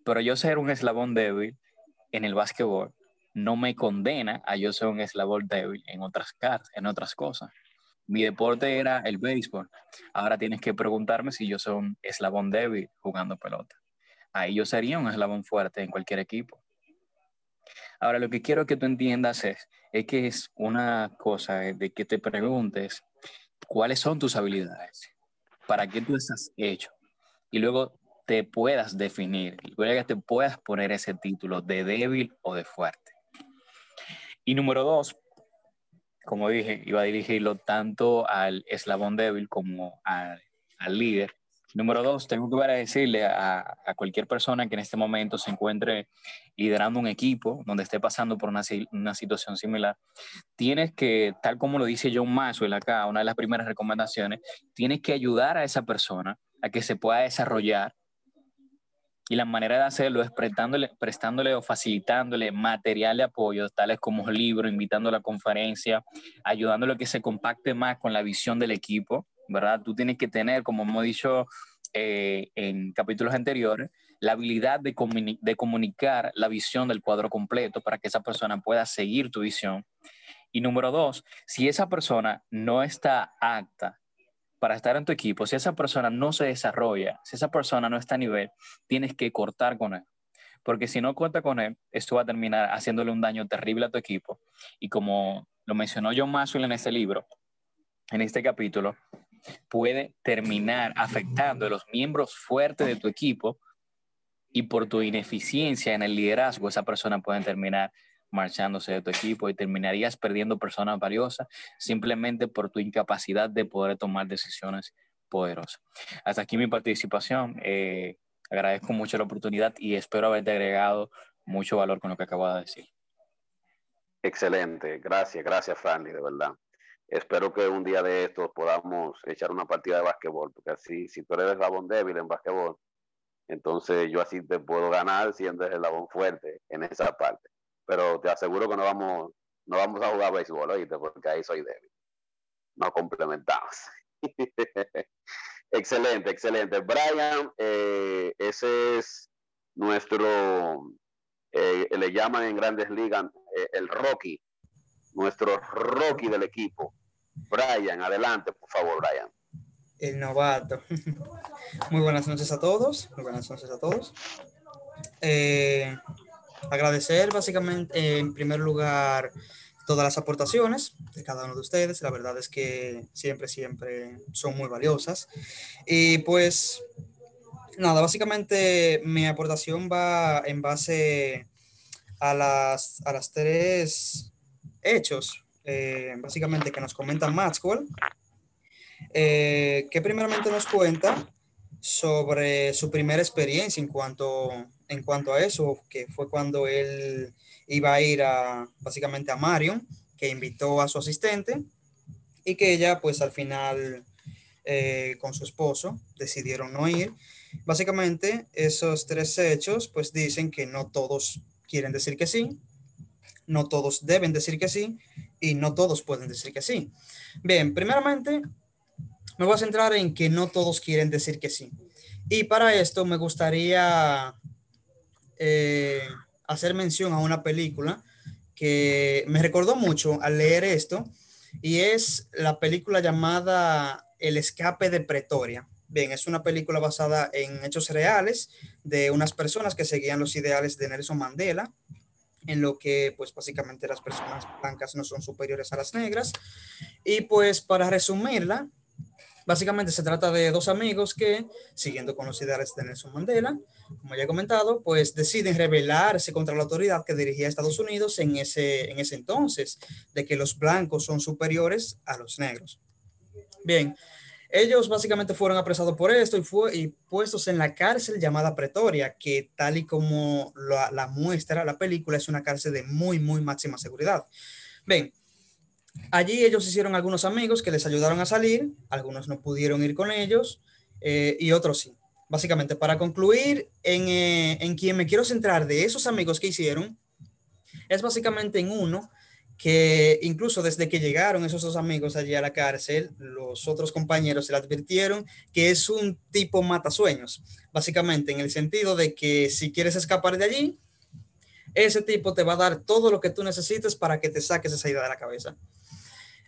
Pero yo ser un eslabón débil en el básquetbol no me condena a yo ser un eslabón débil en otras, en otras cosas mi deporte era el béisbol. Ahora tienes que preguntarme si yo soy un eslabón débil jugando pelota. Ahí yo sería un eslabón fuerte en cualquier equipo. Ahora lo que quiero que tú entiendas es, es que es una cosa de que te preguntes cuáles son tus habilidades, para qué tú estás hecho y luego te puedas definir, luego que te puedas poner ese título de débil o de fuerte. Y número dos, como dije, iba a dirigirlo tanto al eslabón débil como al, líder. Número dos, tengo que decirle a, a, cualquier persona que en este momento se encuentre liderando un equipo donde esté pasando por una, una, situación similar, tienes que, tal como lo dice John Maxwell acá, una de las primeras recomendaciones, tienes que ayudar a esa persona a que se pueda desarrollar y la manera de hacerlo es prestándole, prestándole o facilitándole material de apoyo, tales como libros, invitando a la conferencia, ayudándole a que se compacte más con la visión del equipo, ¿verdad? Tú tienes que tener, como hemos dicho eh, en capítulos anteriores, la habilidad de, de comunicar la visión del cuadro completo para que esa persona pueda seguir tu visión Y número dos, si esa persona no está apta para estar en tu equipo, si esa persona no se desarrolla, si esa persona no está a nivel, tienes que cortar con él. Porque si no cuenta con él, esto va a terminar haciéndole un daño terrible a tu equipo. Y como lo mencionó John Maxwell en este libro, en este capítulo, puede terminar afectando a los miembros fuertes de tu equipo y por tu ineficiencia en el liderazgo, esa persona puede terminar marchándose de tu equipo y terminarías perdiendo personas valiosas simplemente por tu incapacidad de poder tomar decisiones poderosas. Hasta aquí mi participación. Eh, agradezco mucho la oportunidad y espero haberte agregado mucho valor con lo que acabo de decir. Excelente, gracias, gracias Franny, de verdad. Espero que un día de estos podamos echar una partida de básquetbol, porque así, si tú eres el labón débil en básquetbol, entonces yo así te puedo ganar siendo el labón fuerte en esa parte pero te aseguro que no vamos, no vamos a jugar béisbol, oíste, porque ahí soy débil. Nos complementamos. excelente, excelente. Brian, eh, ese es nuestro, eh, le llaman en grandes ligas eh, el Rocky, nuestro Rocky del equipo. Brian, adelante, por favor, Brian. El novato. Muy buenas noches a todos. Muy buenas noches a todos. Eh, agradecer básicamente, eh, en primer lugar, todas las aportaciones de cada uno de ustedes. La verdad es que siempre, siempre son muy valiosas. Y pues, nada, básicamente mi aportación va en base a las, a las tres hechos, eh, básicamente que nos comenta Maxwell, eh, que primeramente nos cuenta sobre su primera experiencia en cuanto en cuanto a eso, que fue cuando él iba a ir a, básicamente a Marion, que invitó a su asistente y que ella, pues al final, eh, con su esposo, decidieron no ir. Básicamente, esos tres hechos, pues dicen que no todos quieren decir que sí, no todos deben decir que sí y no todos pueden decir que sí. Bien, primeramente, me voy a centrar en que no todos quieren decir que sí. Y para esto me gustaría eh, hacer mención a una película que me recordó mucho al leer esto y es la película llamada El escape de Pretoria. Bien, es una película basada en hechos reales de unas personas que seguían los ideales de Nelson Mandela, en lo que pues básicamente las personas blancas no son superiores a las negras. Y pues para resumirla, básicamente se trata de dos amigos que, siguiendo con los ideales de Nelson Mandela, como ya he comentado, pues deciden rebelarse contra la autoridad que dirigía Estados Unidos en ese, en ese entonces, de que los blancos son superiores a los negros. Bien, ellos básicamente fueron apresados por esto y, fue, y puestos en la cárcel llamada Pretoria, que tal y como la, muestra la película, es una cárcel de muy, muy máxima seguridad. Bien, allí ellos hicieron algunos amigos que les ayudaron a salir, algunos no pudieron ir con ellos eh, y otros sí. Básicamente, para concluir, en, eh, en quien me quiero centrar de esos amigos que hicieron, es básicamente en uno que incluso desde que llegaron esos dos amigos allí a la cárcel, los otros compañeros se le advirtieron que es un tipo matasueños, básicamente en el sentido de que si quieres escapar de allí, ese tipo te va a dar todo lo que tú necesites para que te saques esa idea de la cabeza.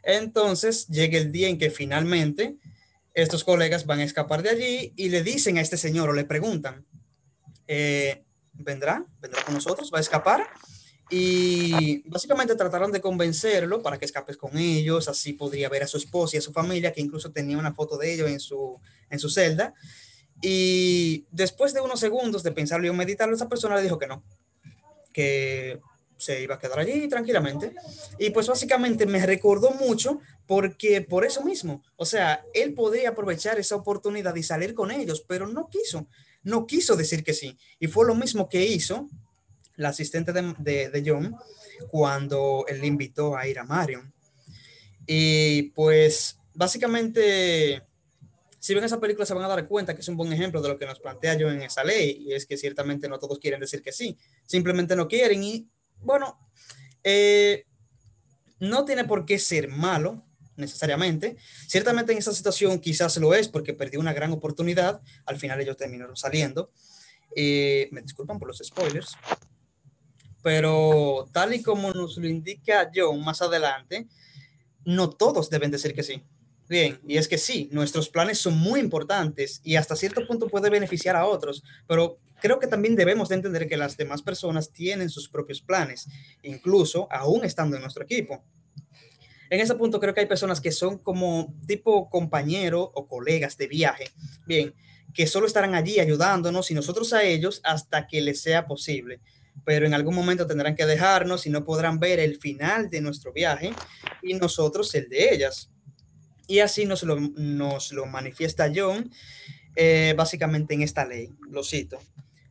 Entonces llega el día en que finalmente estos colegas van a escapar de allí y le dicen a este señor o le preguntan, eh, ¿vendrá? ¿Vendrá con nosotros? ¿Va a escapar? Y básicamente trataron de convencerlo para que escapes con ellos, así podría ver a su esposa y a su familia, que incluso tenía una foto de ellos en su, en su celda. Y después de unos segundos de pensarlo y meditarlo, esa persona le dijo que no, que se iba a quedar allí tranquilamente. Y pues básicamente me recordó mucho porque por eso mismo, o sea, él podría aprovechar esa oportunidad y salir con ellos, pero no quiso, no quiso decir que sí. Y fue lo mismo que hizo la asistente de, de, John cuando él le invitó a ir a Marion. Y pues básicamente, si ven esa película se van a dar cuenta que es un buen ejemplo de lo que nos plantea John en esa ley, y es que ciertamente no todos quieren decir que sí, simplemente no quieren y bueno, eh, no tiene por qué ser malo necesariamente. Ciertamente en esa situación quizás lo es porque perdió una gran oportunidad. Al final ellos terminaron saliendo. Eh, me disculpan por los spoilers. Pero tal y como nos lo indica John más adelante, no todos deben decir que sí. Bien, y es que sí, nuestros planes son muy importantes y hasta cierto punto puede beneficiar a otros, pero creo que también debemos de entender que las demás personas tienen sus propios planes, incluso aún estando en nuestro equipo. En ese punto creo que hay personas que son como tipo compañero o colegas de viaje, bien, que solo estarán allí ayudándonos y nosotros a ellos hasta que les sea posible. Pero en algún momento tendrán que dejarnos y no podrán ver el final de nuestro viaje y nosotros el de ellas. Y así nos lo, nos lo manifiesta John eh, básicamente en esta ley. Lo cito.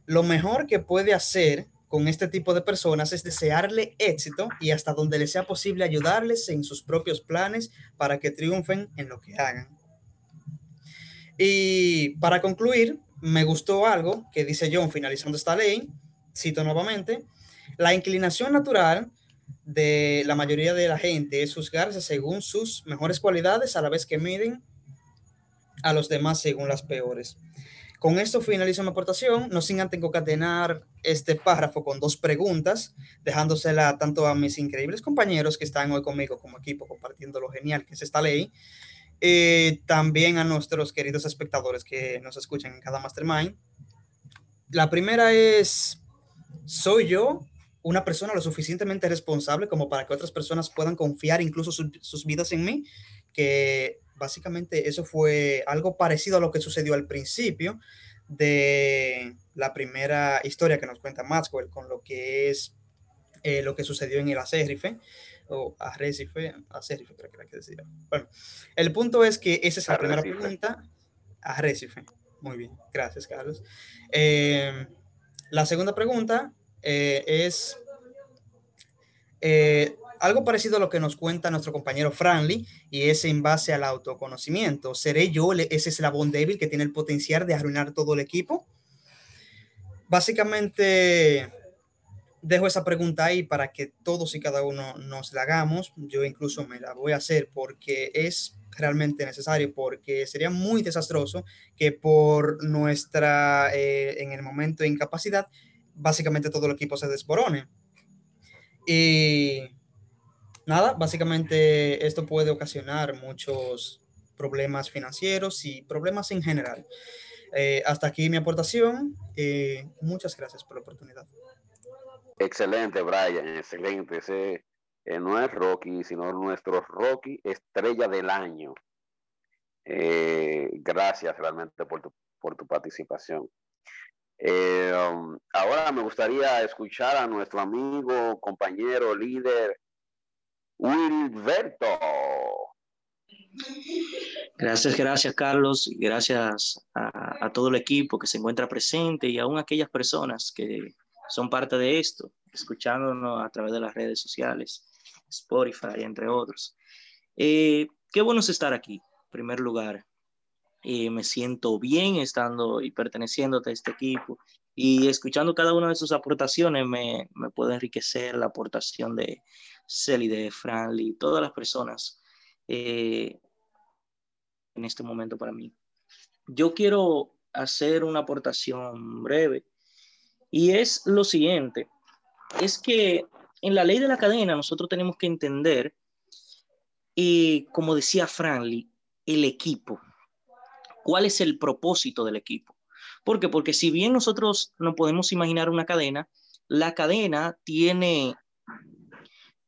Lo mejor que puede hacer con este tipo de personas es desearle éxito y hasta donde le sea posible ayudarles en sus propios planes para que triunfen en lo que hagan. Y para concluir, me gustó algo que dice John finalizando esta ley, cito nuevamente, la inclinación natural de la mayoría de la gente es juzgarse según sus mejores cualidades a la vez que miden a los demás según las peores. Con esto finalizo mi aportación, no sin antes concatenar este párrafo con dos preguntas, dejándosela tanto a mis increíbles compañeros que están hoy conmigo como equipo compartiendo lo genial que es esta ley, y también a nuestros queridos espectadores que nos escuchan en cada mastermind. La primera es, ¿soy yo una persona lo suficientemente responsable como para que otras personas puedan confiar incluso sus vidas en mí? Que básicamente eso fue algo parecido a lo que sucedió al principio de la primera historia que nos cuenta Maxwell con lo que es eh, lo que sucedió en el Acérife o Arrecife, creo que era que decía. Bueno, el punto es que esa es la primera pregunta. Arrecife. Muy bien, gracias Carlos. Eh, la segunda pregunta eh, es algo parecido a lo que nos cuenta nuestro compañero Franly y es en base al autoconocimiento. ¿Seré yo ese eslabón débil que tiene el potencial de arruinar todo el equipo? Básicamente, dejo esa pregunta ahí para que todos y cada uno nos la hagamos. Yo incluso me la voy a hacer porque es realmente necesario, porque sería muy desastroso que por nuestra, eh, en el momento de incapacidad, básicamente todo el equipo se desborone. Y nada, básicamente esto puede ocasionar muchos problemas financieros y problemas en general. Eh, hasta aquí mi aportación. Eh, muchas gracias por la oportunidad. Excelente, Brian, excelente. Ese eh, no es Rocky, sino nuestro Rocky estrella del año. gracias realmente por tu, por tu participación. Um, ahora me gustaría escuchar a nuestro amigo, compañero, líder, Wilberto. Gracias, gracias Carlos, gracias a, todo el equipo que se encuentra presente y aún aquellas personas que son parte de esto, escuchándonos a través de las redes sociales, Spotify, entre otros. Eh, qué bueno es estar aquí, en primer lugar. Eh, me siento bien estando y perteneciendo a este equipo y escuchando cada una de sus aportaciones me, me puede enriquecer la aportación de, Celi, de Franly, todas las personas eh, en este momento para mí. Yo quiero hacer una aportación breve y es lo siguiente, es que en la ley de la cadena nosotros tenemos que entender, y como decía Franly, el equipo. ¿Cuál es el propósito del equipo? ¿Por? Porque si bien nosotros no podemos imaginar una cadena, la cadena tiene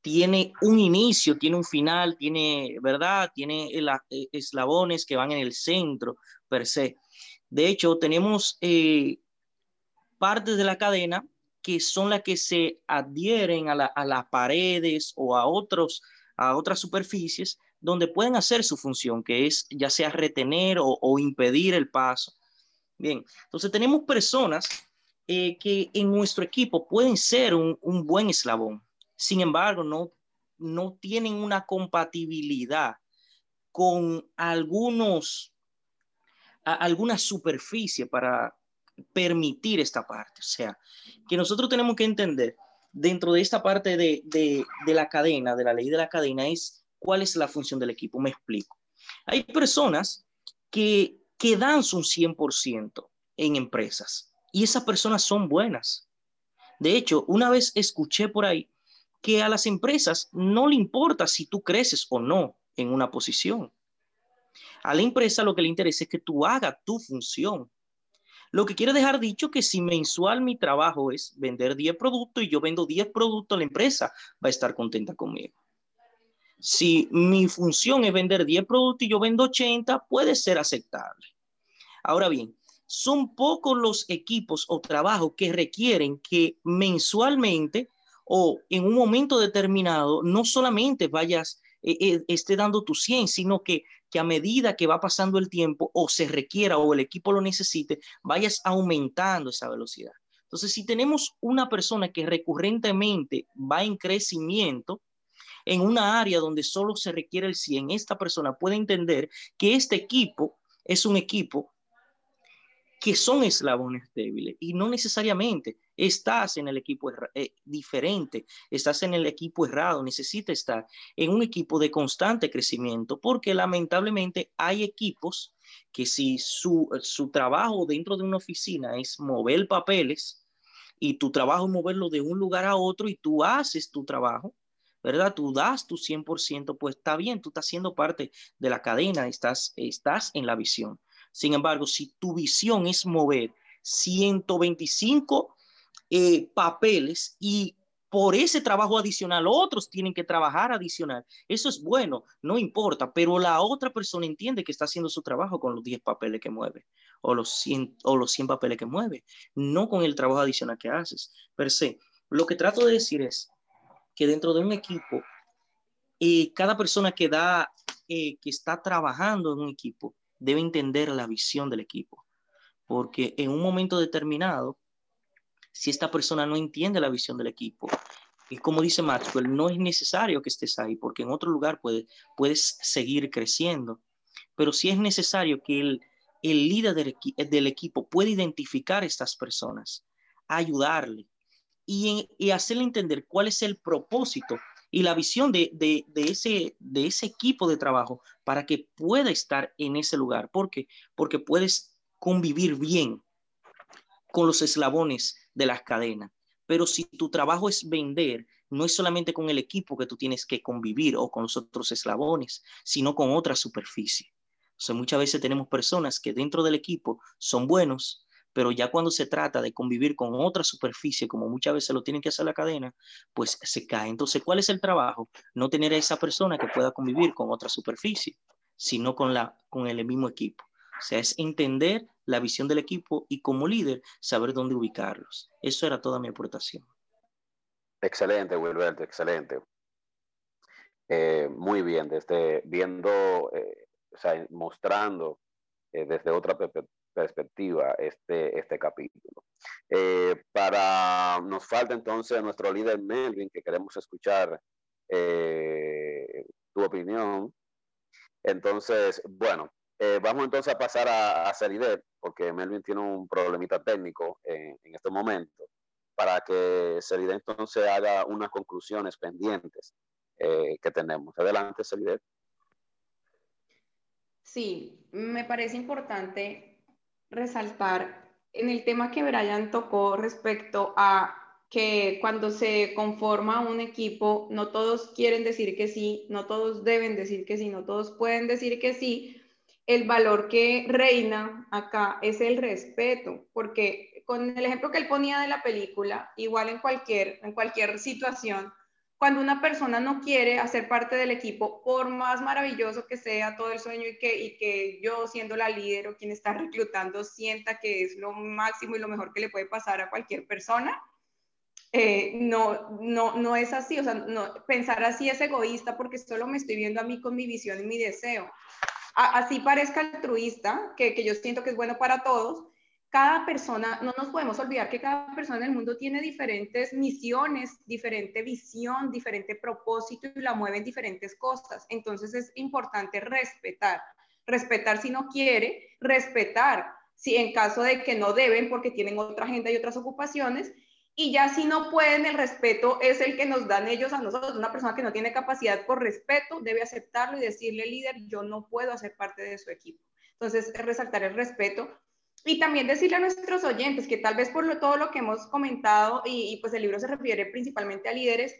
tiene un inicio, tiene un final, tiene, ¿verdad? Tiene eh, eslabones que van en el centro, per se. De hecho, tenemos eh, partes de la cadena que son las que se adhieren a, las paredes o a, otros, a otras superficies donde pueden hacer su función, que es ya sea retener o, impedir el paso. Bien, entonces tenemos personas eh, que en nuestro equipo pueden ser un, un buen eslabón, sin embargo, no, no tienen una compatibilidad con algunos, alguna superficie para permitir esta parte. O sea, que nosotros tenemos que entender dentro de esta parte de, de, la cadena, de la ley de la cadena, es cuál es la función del equipo. Me explico. Hay personas que, que dan su 100% en empresas y esas personas son buenas De hecho, una vez escuché por ahí que a las empresas no le importa si tú creces o no en una posición. A la empresa lo que le interesa es que tú hagas tu función. Lo que quiere dejar dicho que si mensual mi trabajo es vender 10 productos y yo vendo 10 productos, la empresa va a estar contenta conmigo. Si mi función es vender 10 productos y yo vendo 80, puede ser aceptable. Ahora bien, son pocos los equipos o trabajos que requieren que mensualmente o en un momento determinado no solamente vayas, eh, eh, esté dando tu 100, sino que, que a medida que va pasando el tiempo o se requiera o el equipo lo necesite, vayas aumentando esa velocidad. Entonces, si tenemos una persona que recurrentemente va en crecimiento, en una área donde solo se requiere el 100, esta persona puede entender que este equipo es un equipo que son eslabones débiles y no necesariamente estás en el equipo eh, diferente, estás en el equipo errado, necesitas estar en un equipo de constante crecimiento porque lamentablemente hay equipos que si su, su trabajo dentro de una oficina es mover papeles y tu trabajo es moverlo de un lugar a otro y tú haces tu trabajo, ¿verdad? Tú das tu 100%, pues está bien, tú estás siendo parte de la cadena, estás, estás en la visión. Sin embargo, si tu visión es mover 125 eh, papeles y por ese trabajo adicional otros tienen que trabajar adicional, eso es bueno, no importa, pero la otra persona entiende que está haciendo su trabajo con los 10 papeles que mueve o los 100, o los 100 papeles que mueve, no con el trabajo adicional que haces. Per se, lo que trato de decir es que dentro de un equipo, eh, cada persona que da, eh, que está trabajando en un equipo, debe entender la visión del equipo, porque en un momento determinado, si esta persona no entiende la visión del equipo, y como dice Maxwell, no es necesario que estés ahí, porque en otro lugar puedes seguir creciendo, pero sí es necesario que el, el líder del, equipo pueda identificar a estas personas, ayudarle y hacerle entender cuál es el propósito y la visión de, de, ese, de ese equipo de trabajo para que pueda estar en ese lugar. ¿Por qué? Porque puedes convivir bien con los eslabones de las cadenas. Pero si tu trabajo es vender, no es solamente con el equipo que tú tienes que convivir o con los otros eslabones, sino con otra superficie. O sea, muchas veces tenemos personas que dentro del equipo son buenos, pero ya cuando se trata de convivir con otra superficie, como muchas veces lo tienen que hacer la cadena, pues se cae. Entonces, ¿cuál es el trabajo? No tener a esa persona que pueda convivir con otra superficie, sino con, la, con el mismo equipo. O sea, es entender la visión del equipo y como líder saber dónde ubicarlos. Eso era toda mi aportación. Excelente, Wilberto, excelente. Eh, muy bien, desde viendo, eh, o sea, mostrando eh, desde otra perspectiva este, este capítulo. Eh, para, nos falta entonces nuestro líder Melvin, que queremos escuchar eh, tu opinión. Entonces, bueno, eh, vamos entonces a pasar a, a porque Melvin tiene un problemita técnico en, este momento, para que Seridet entonces haga unas conclusiones pendientes que tenemos. Adelante, Seridet. Sí, me parece importante resaltar en el tema que Brian tocó respecto a que cuando se conforma un equipo, no todos quieren decir que sí, no todos deben decir que sí, no todos pueden decir que sí. El valor que reina acá es el respeto, porque con el ejemplo que él ponía de la película, igual en cualquier, en cualquier situación, cuando una persona no quiere hacer parte del equipo, por más maravilloso que sea todo el sueño y que, y que yo siendo la líder o quien está reclutando sienta que es lo máximo y lo mejor que le puede pasar a cualquier persona, eh, no, no, no es así. O sea, no, pensar así es egoísta porque solo me estoy viendo a mí con mi visión y mi deseo. así parezca altruista, que, que yo siento que es bueno para todos, cada persona, no nos podemos olvidar que cada persona en el mundo tiene diferentes misiones, diferente visión, diferente propósito y la mueven diferentes cosas. Entonces es importante respetar, respetar si no quiere, respetar si en caso de que no deben porque tienen otra agenda y otras ocupaciones. Y ya si no pueden, el respeto es el que nos dan ellos a nosotros. Una persona que no tiene capacidad por respeto debe aceptarlo y decirle, líder, yo no puedo hacer parte de su equipo. Entonces, resaltar el respeto Y también decirle a nuestros oyentes que tal vez por lo, todo lo que hemos comentado y, pues el libro se refiere principalmente a líderes,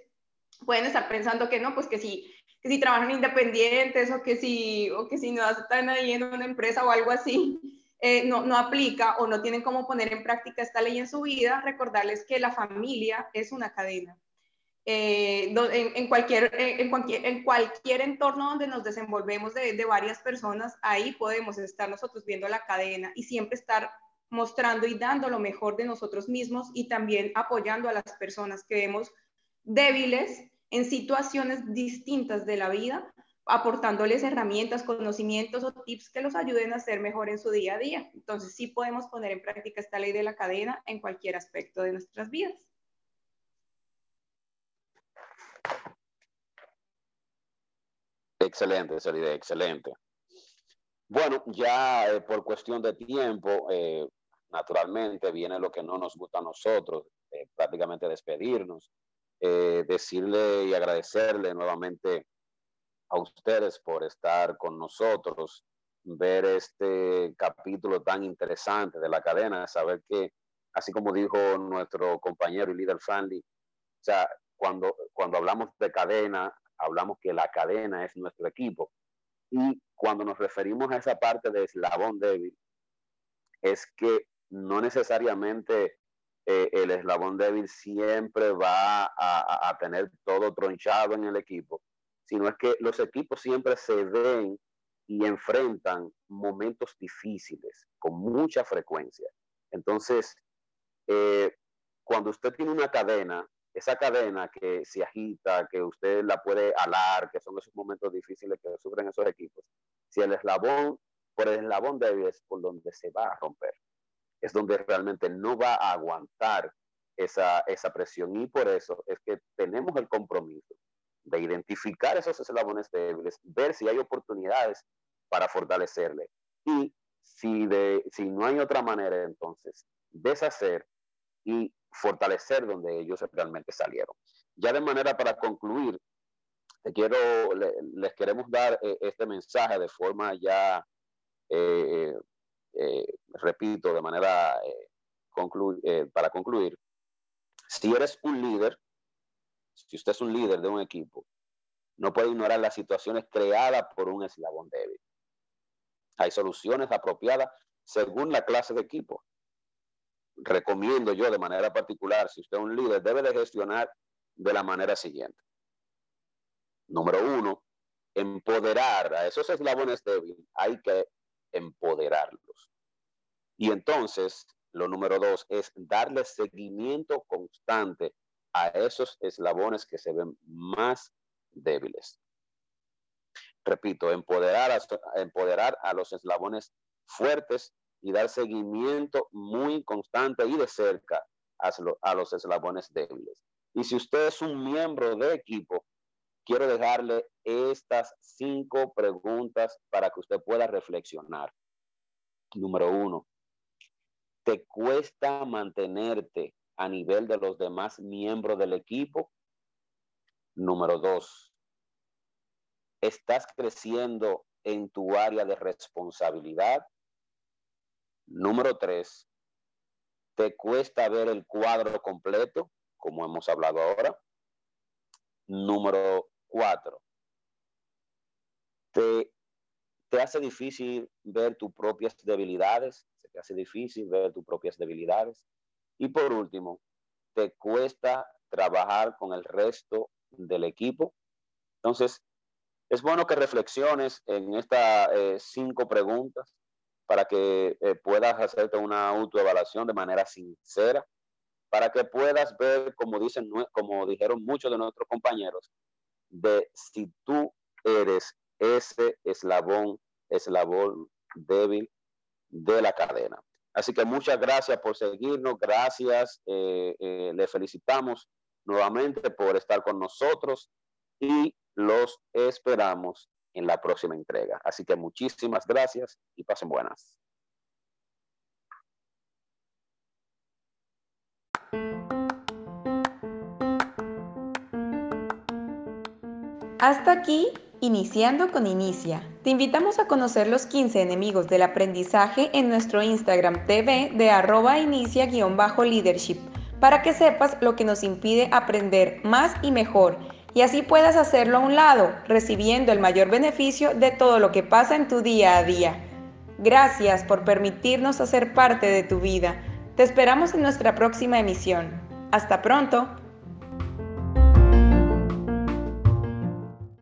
pueden estar pensando que no, pues que si, que si trabajan independientes o que si, o que si no están ahí en una empresa o algo así, eh, no, no, aplica o no tienen cómo poner en práctica esta ley en su vida, recordarles que la familia es una cadena. Eh, en, cualquier, en, cualquier, en cualquier entorno donde nos desenvolvemos de, de varias personas, ahí podemos estar nosotros viendo la cadena y siempre estar mostrando y dando lo mejor de nosotros mismos y también apoyando a las personas que vemos débiles en situaciones distintas de la vida aportándoles herramientas, conocimientos o tips que los ayuden a ser mejor en su día a día. Entonces sí podemos poner en práctica esta ley de la cadena en cualquier aspecto de nuestras vidas. Excelente, Salida, excelente. Bueno, ya eh, por cuestión de tiempo, eh, naturalmente viene lo que no nos gusta a nosotros, eh, prácticamente despedirnos, decirle y agradecerle nuevamente a ustedes por estar con nosotros, ver este capítulo tan interesante de la cadena, saber que, así como dijo nuestro compañero y líder Fandy, o sea, cuando, cuando hablamos de cadena, hablamos que la cadena es nuestro equipo. Y cuando nos referimos a esa parte de eslabón débil, es que no necesariamente eh, el eslabón débil siempre va a, tener todo tronchado en el equipo, sino es que los equipos siempre se ven y enfrentan momentos difíciles con mucha frecuencia. Entonces, eh, cuando usted tiene una cadena, esa cadena que se agita, que usted la puede alar, que son esos momentos difíciles que sufren esos equipos, si el eslabón, por el eslabón débil es por donde se va a romper, es donde realmente no va a aguantar esa, esa presión y por eso es que tenemos el compromiso de identificar esos eslabones débiles, ver si hay oportunidades para fortalecerle. Y si, de, si no hay otra manera, entonces, deshacer y fortalecer donde ellos realmente salieron. Ya de manera para concluir, te quiero, les queremos dar eh, este mensaje de forma ya, eh, eh, repito, de manera para concluir. Si eres un líder, si usted es un líder de un equipo, no puede ignorar las situaciones creadas por un eslabón débil. Hay soluciones apropiadas según la clase de equipo. Recomiendo yo de manera particular, si usted es un líder, debe de gestionar de la manera siguiente. Número uno, empoderar a esos eslabones débiles. Hay que empoderarlos. Y entonces, lo número dos es darle seguimiento constante a esos eslabones que se ven más débiles. Repito, empoderar a, empoderar a los eslabones fuertes y dar seguimiento muy constante y de cerca a, los eslabones débiles. Y si usted es un miembro de equipo, quiero dejarle estas cinco preguntas para que usted pueda reflexionar. Número uno, ¿te cuesta mantenerte a nivel de los demás miembros del equipo. Número dos, estás creciendo en tu área de responsabilidad. Número tres, te cuesta ver el cuadro completo, como hemos hablado ahora. Número cuatro, te, te hace difícil ver tus propias debilidades, se te hace difícil ver tus propias debilidades. Y por último, te cuesta trabajar con el resto del equipo. Entonces, es bueno que reflexiones en estas eh, cinco preguntas para que eh, puedas hacerte una autoevaluación de manera sincera, para que puedas ver, como, dicen, como dijeron muchos de nuestros compañeros, de si tú eres ese eslabón, eslabón débil de la cadena. Así que muchas gracias por seguirnos, gracias, eh, eh, le felicitamos nuevamente por estar con nosotros y los esperamos en la próxima entrega. Así que muchísimas gracias y pasen buenas. Hasta aquí, iniciando con Inicia Te invitamos a conocer los 15 enemigos del aprendizaje en nuestro Instagram TV de arroba inicia-leadership para que sepas lo que nos impide aprender más y mejor y así puedas hacerlo a un lado, recibiendo el mayor beneficio de todo lo que pasa en tu día a día. Gracias por permitirnos hacer parte de tu vida. Te esperamos en nuestra próxima emisión. Hasta pronto.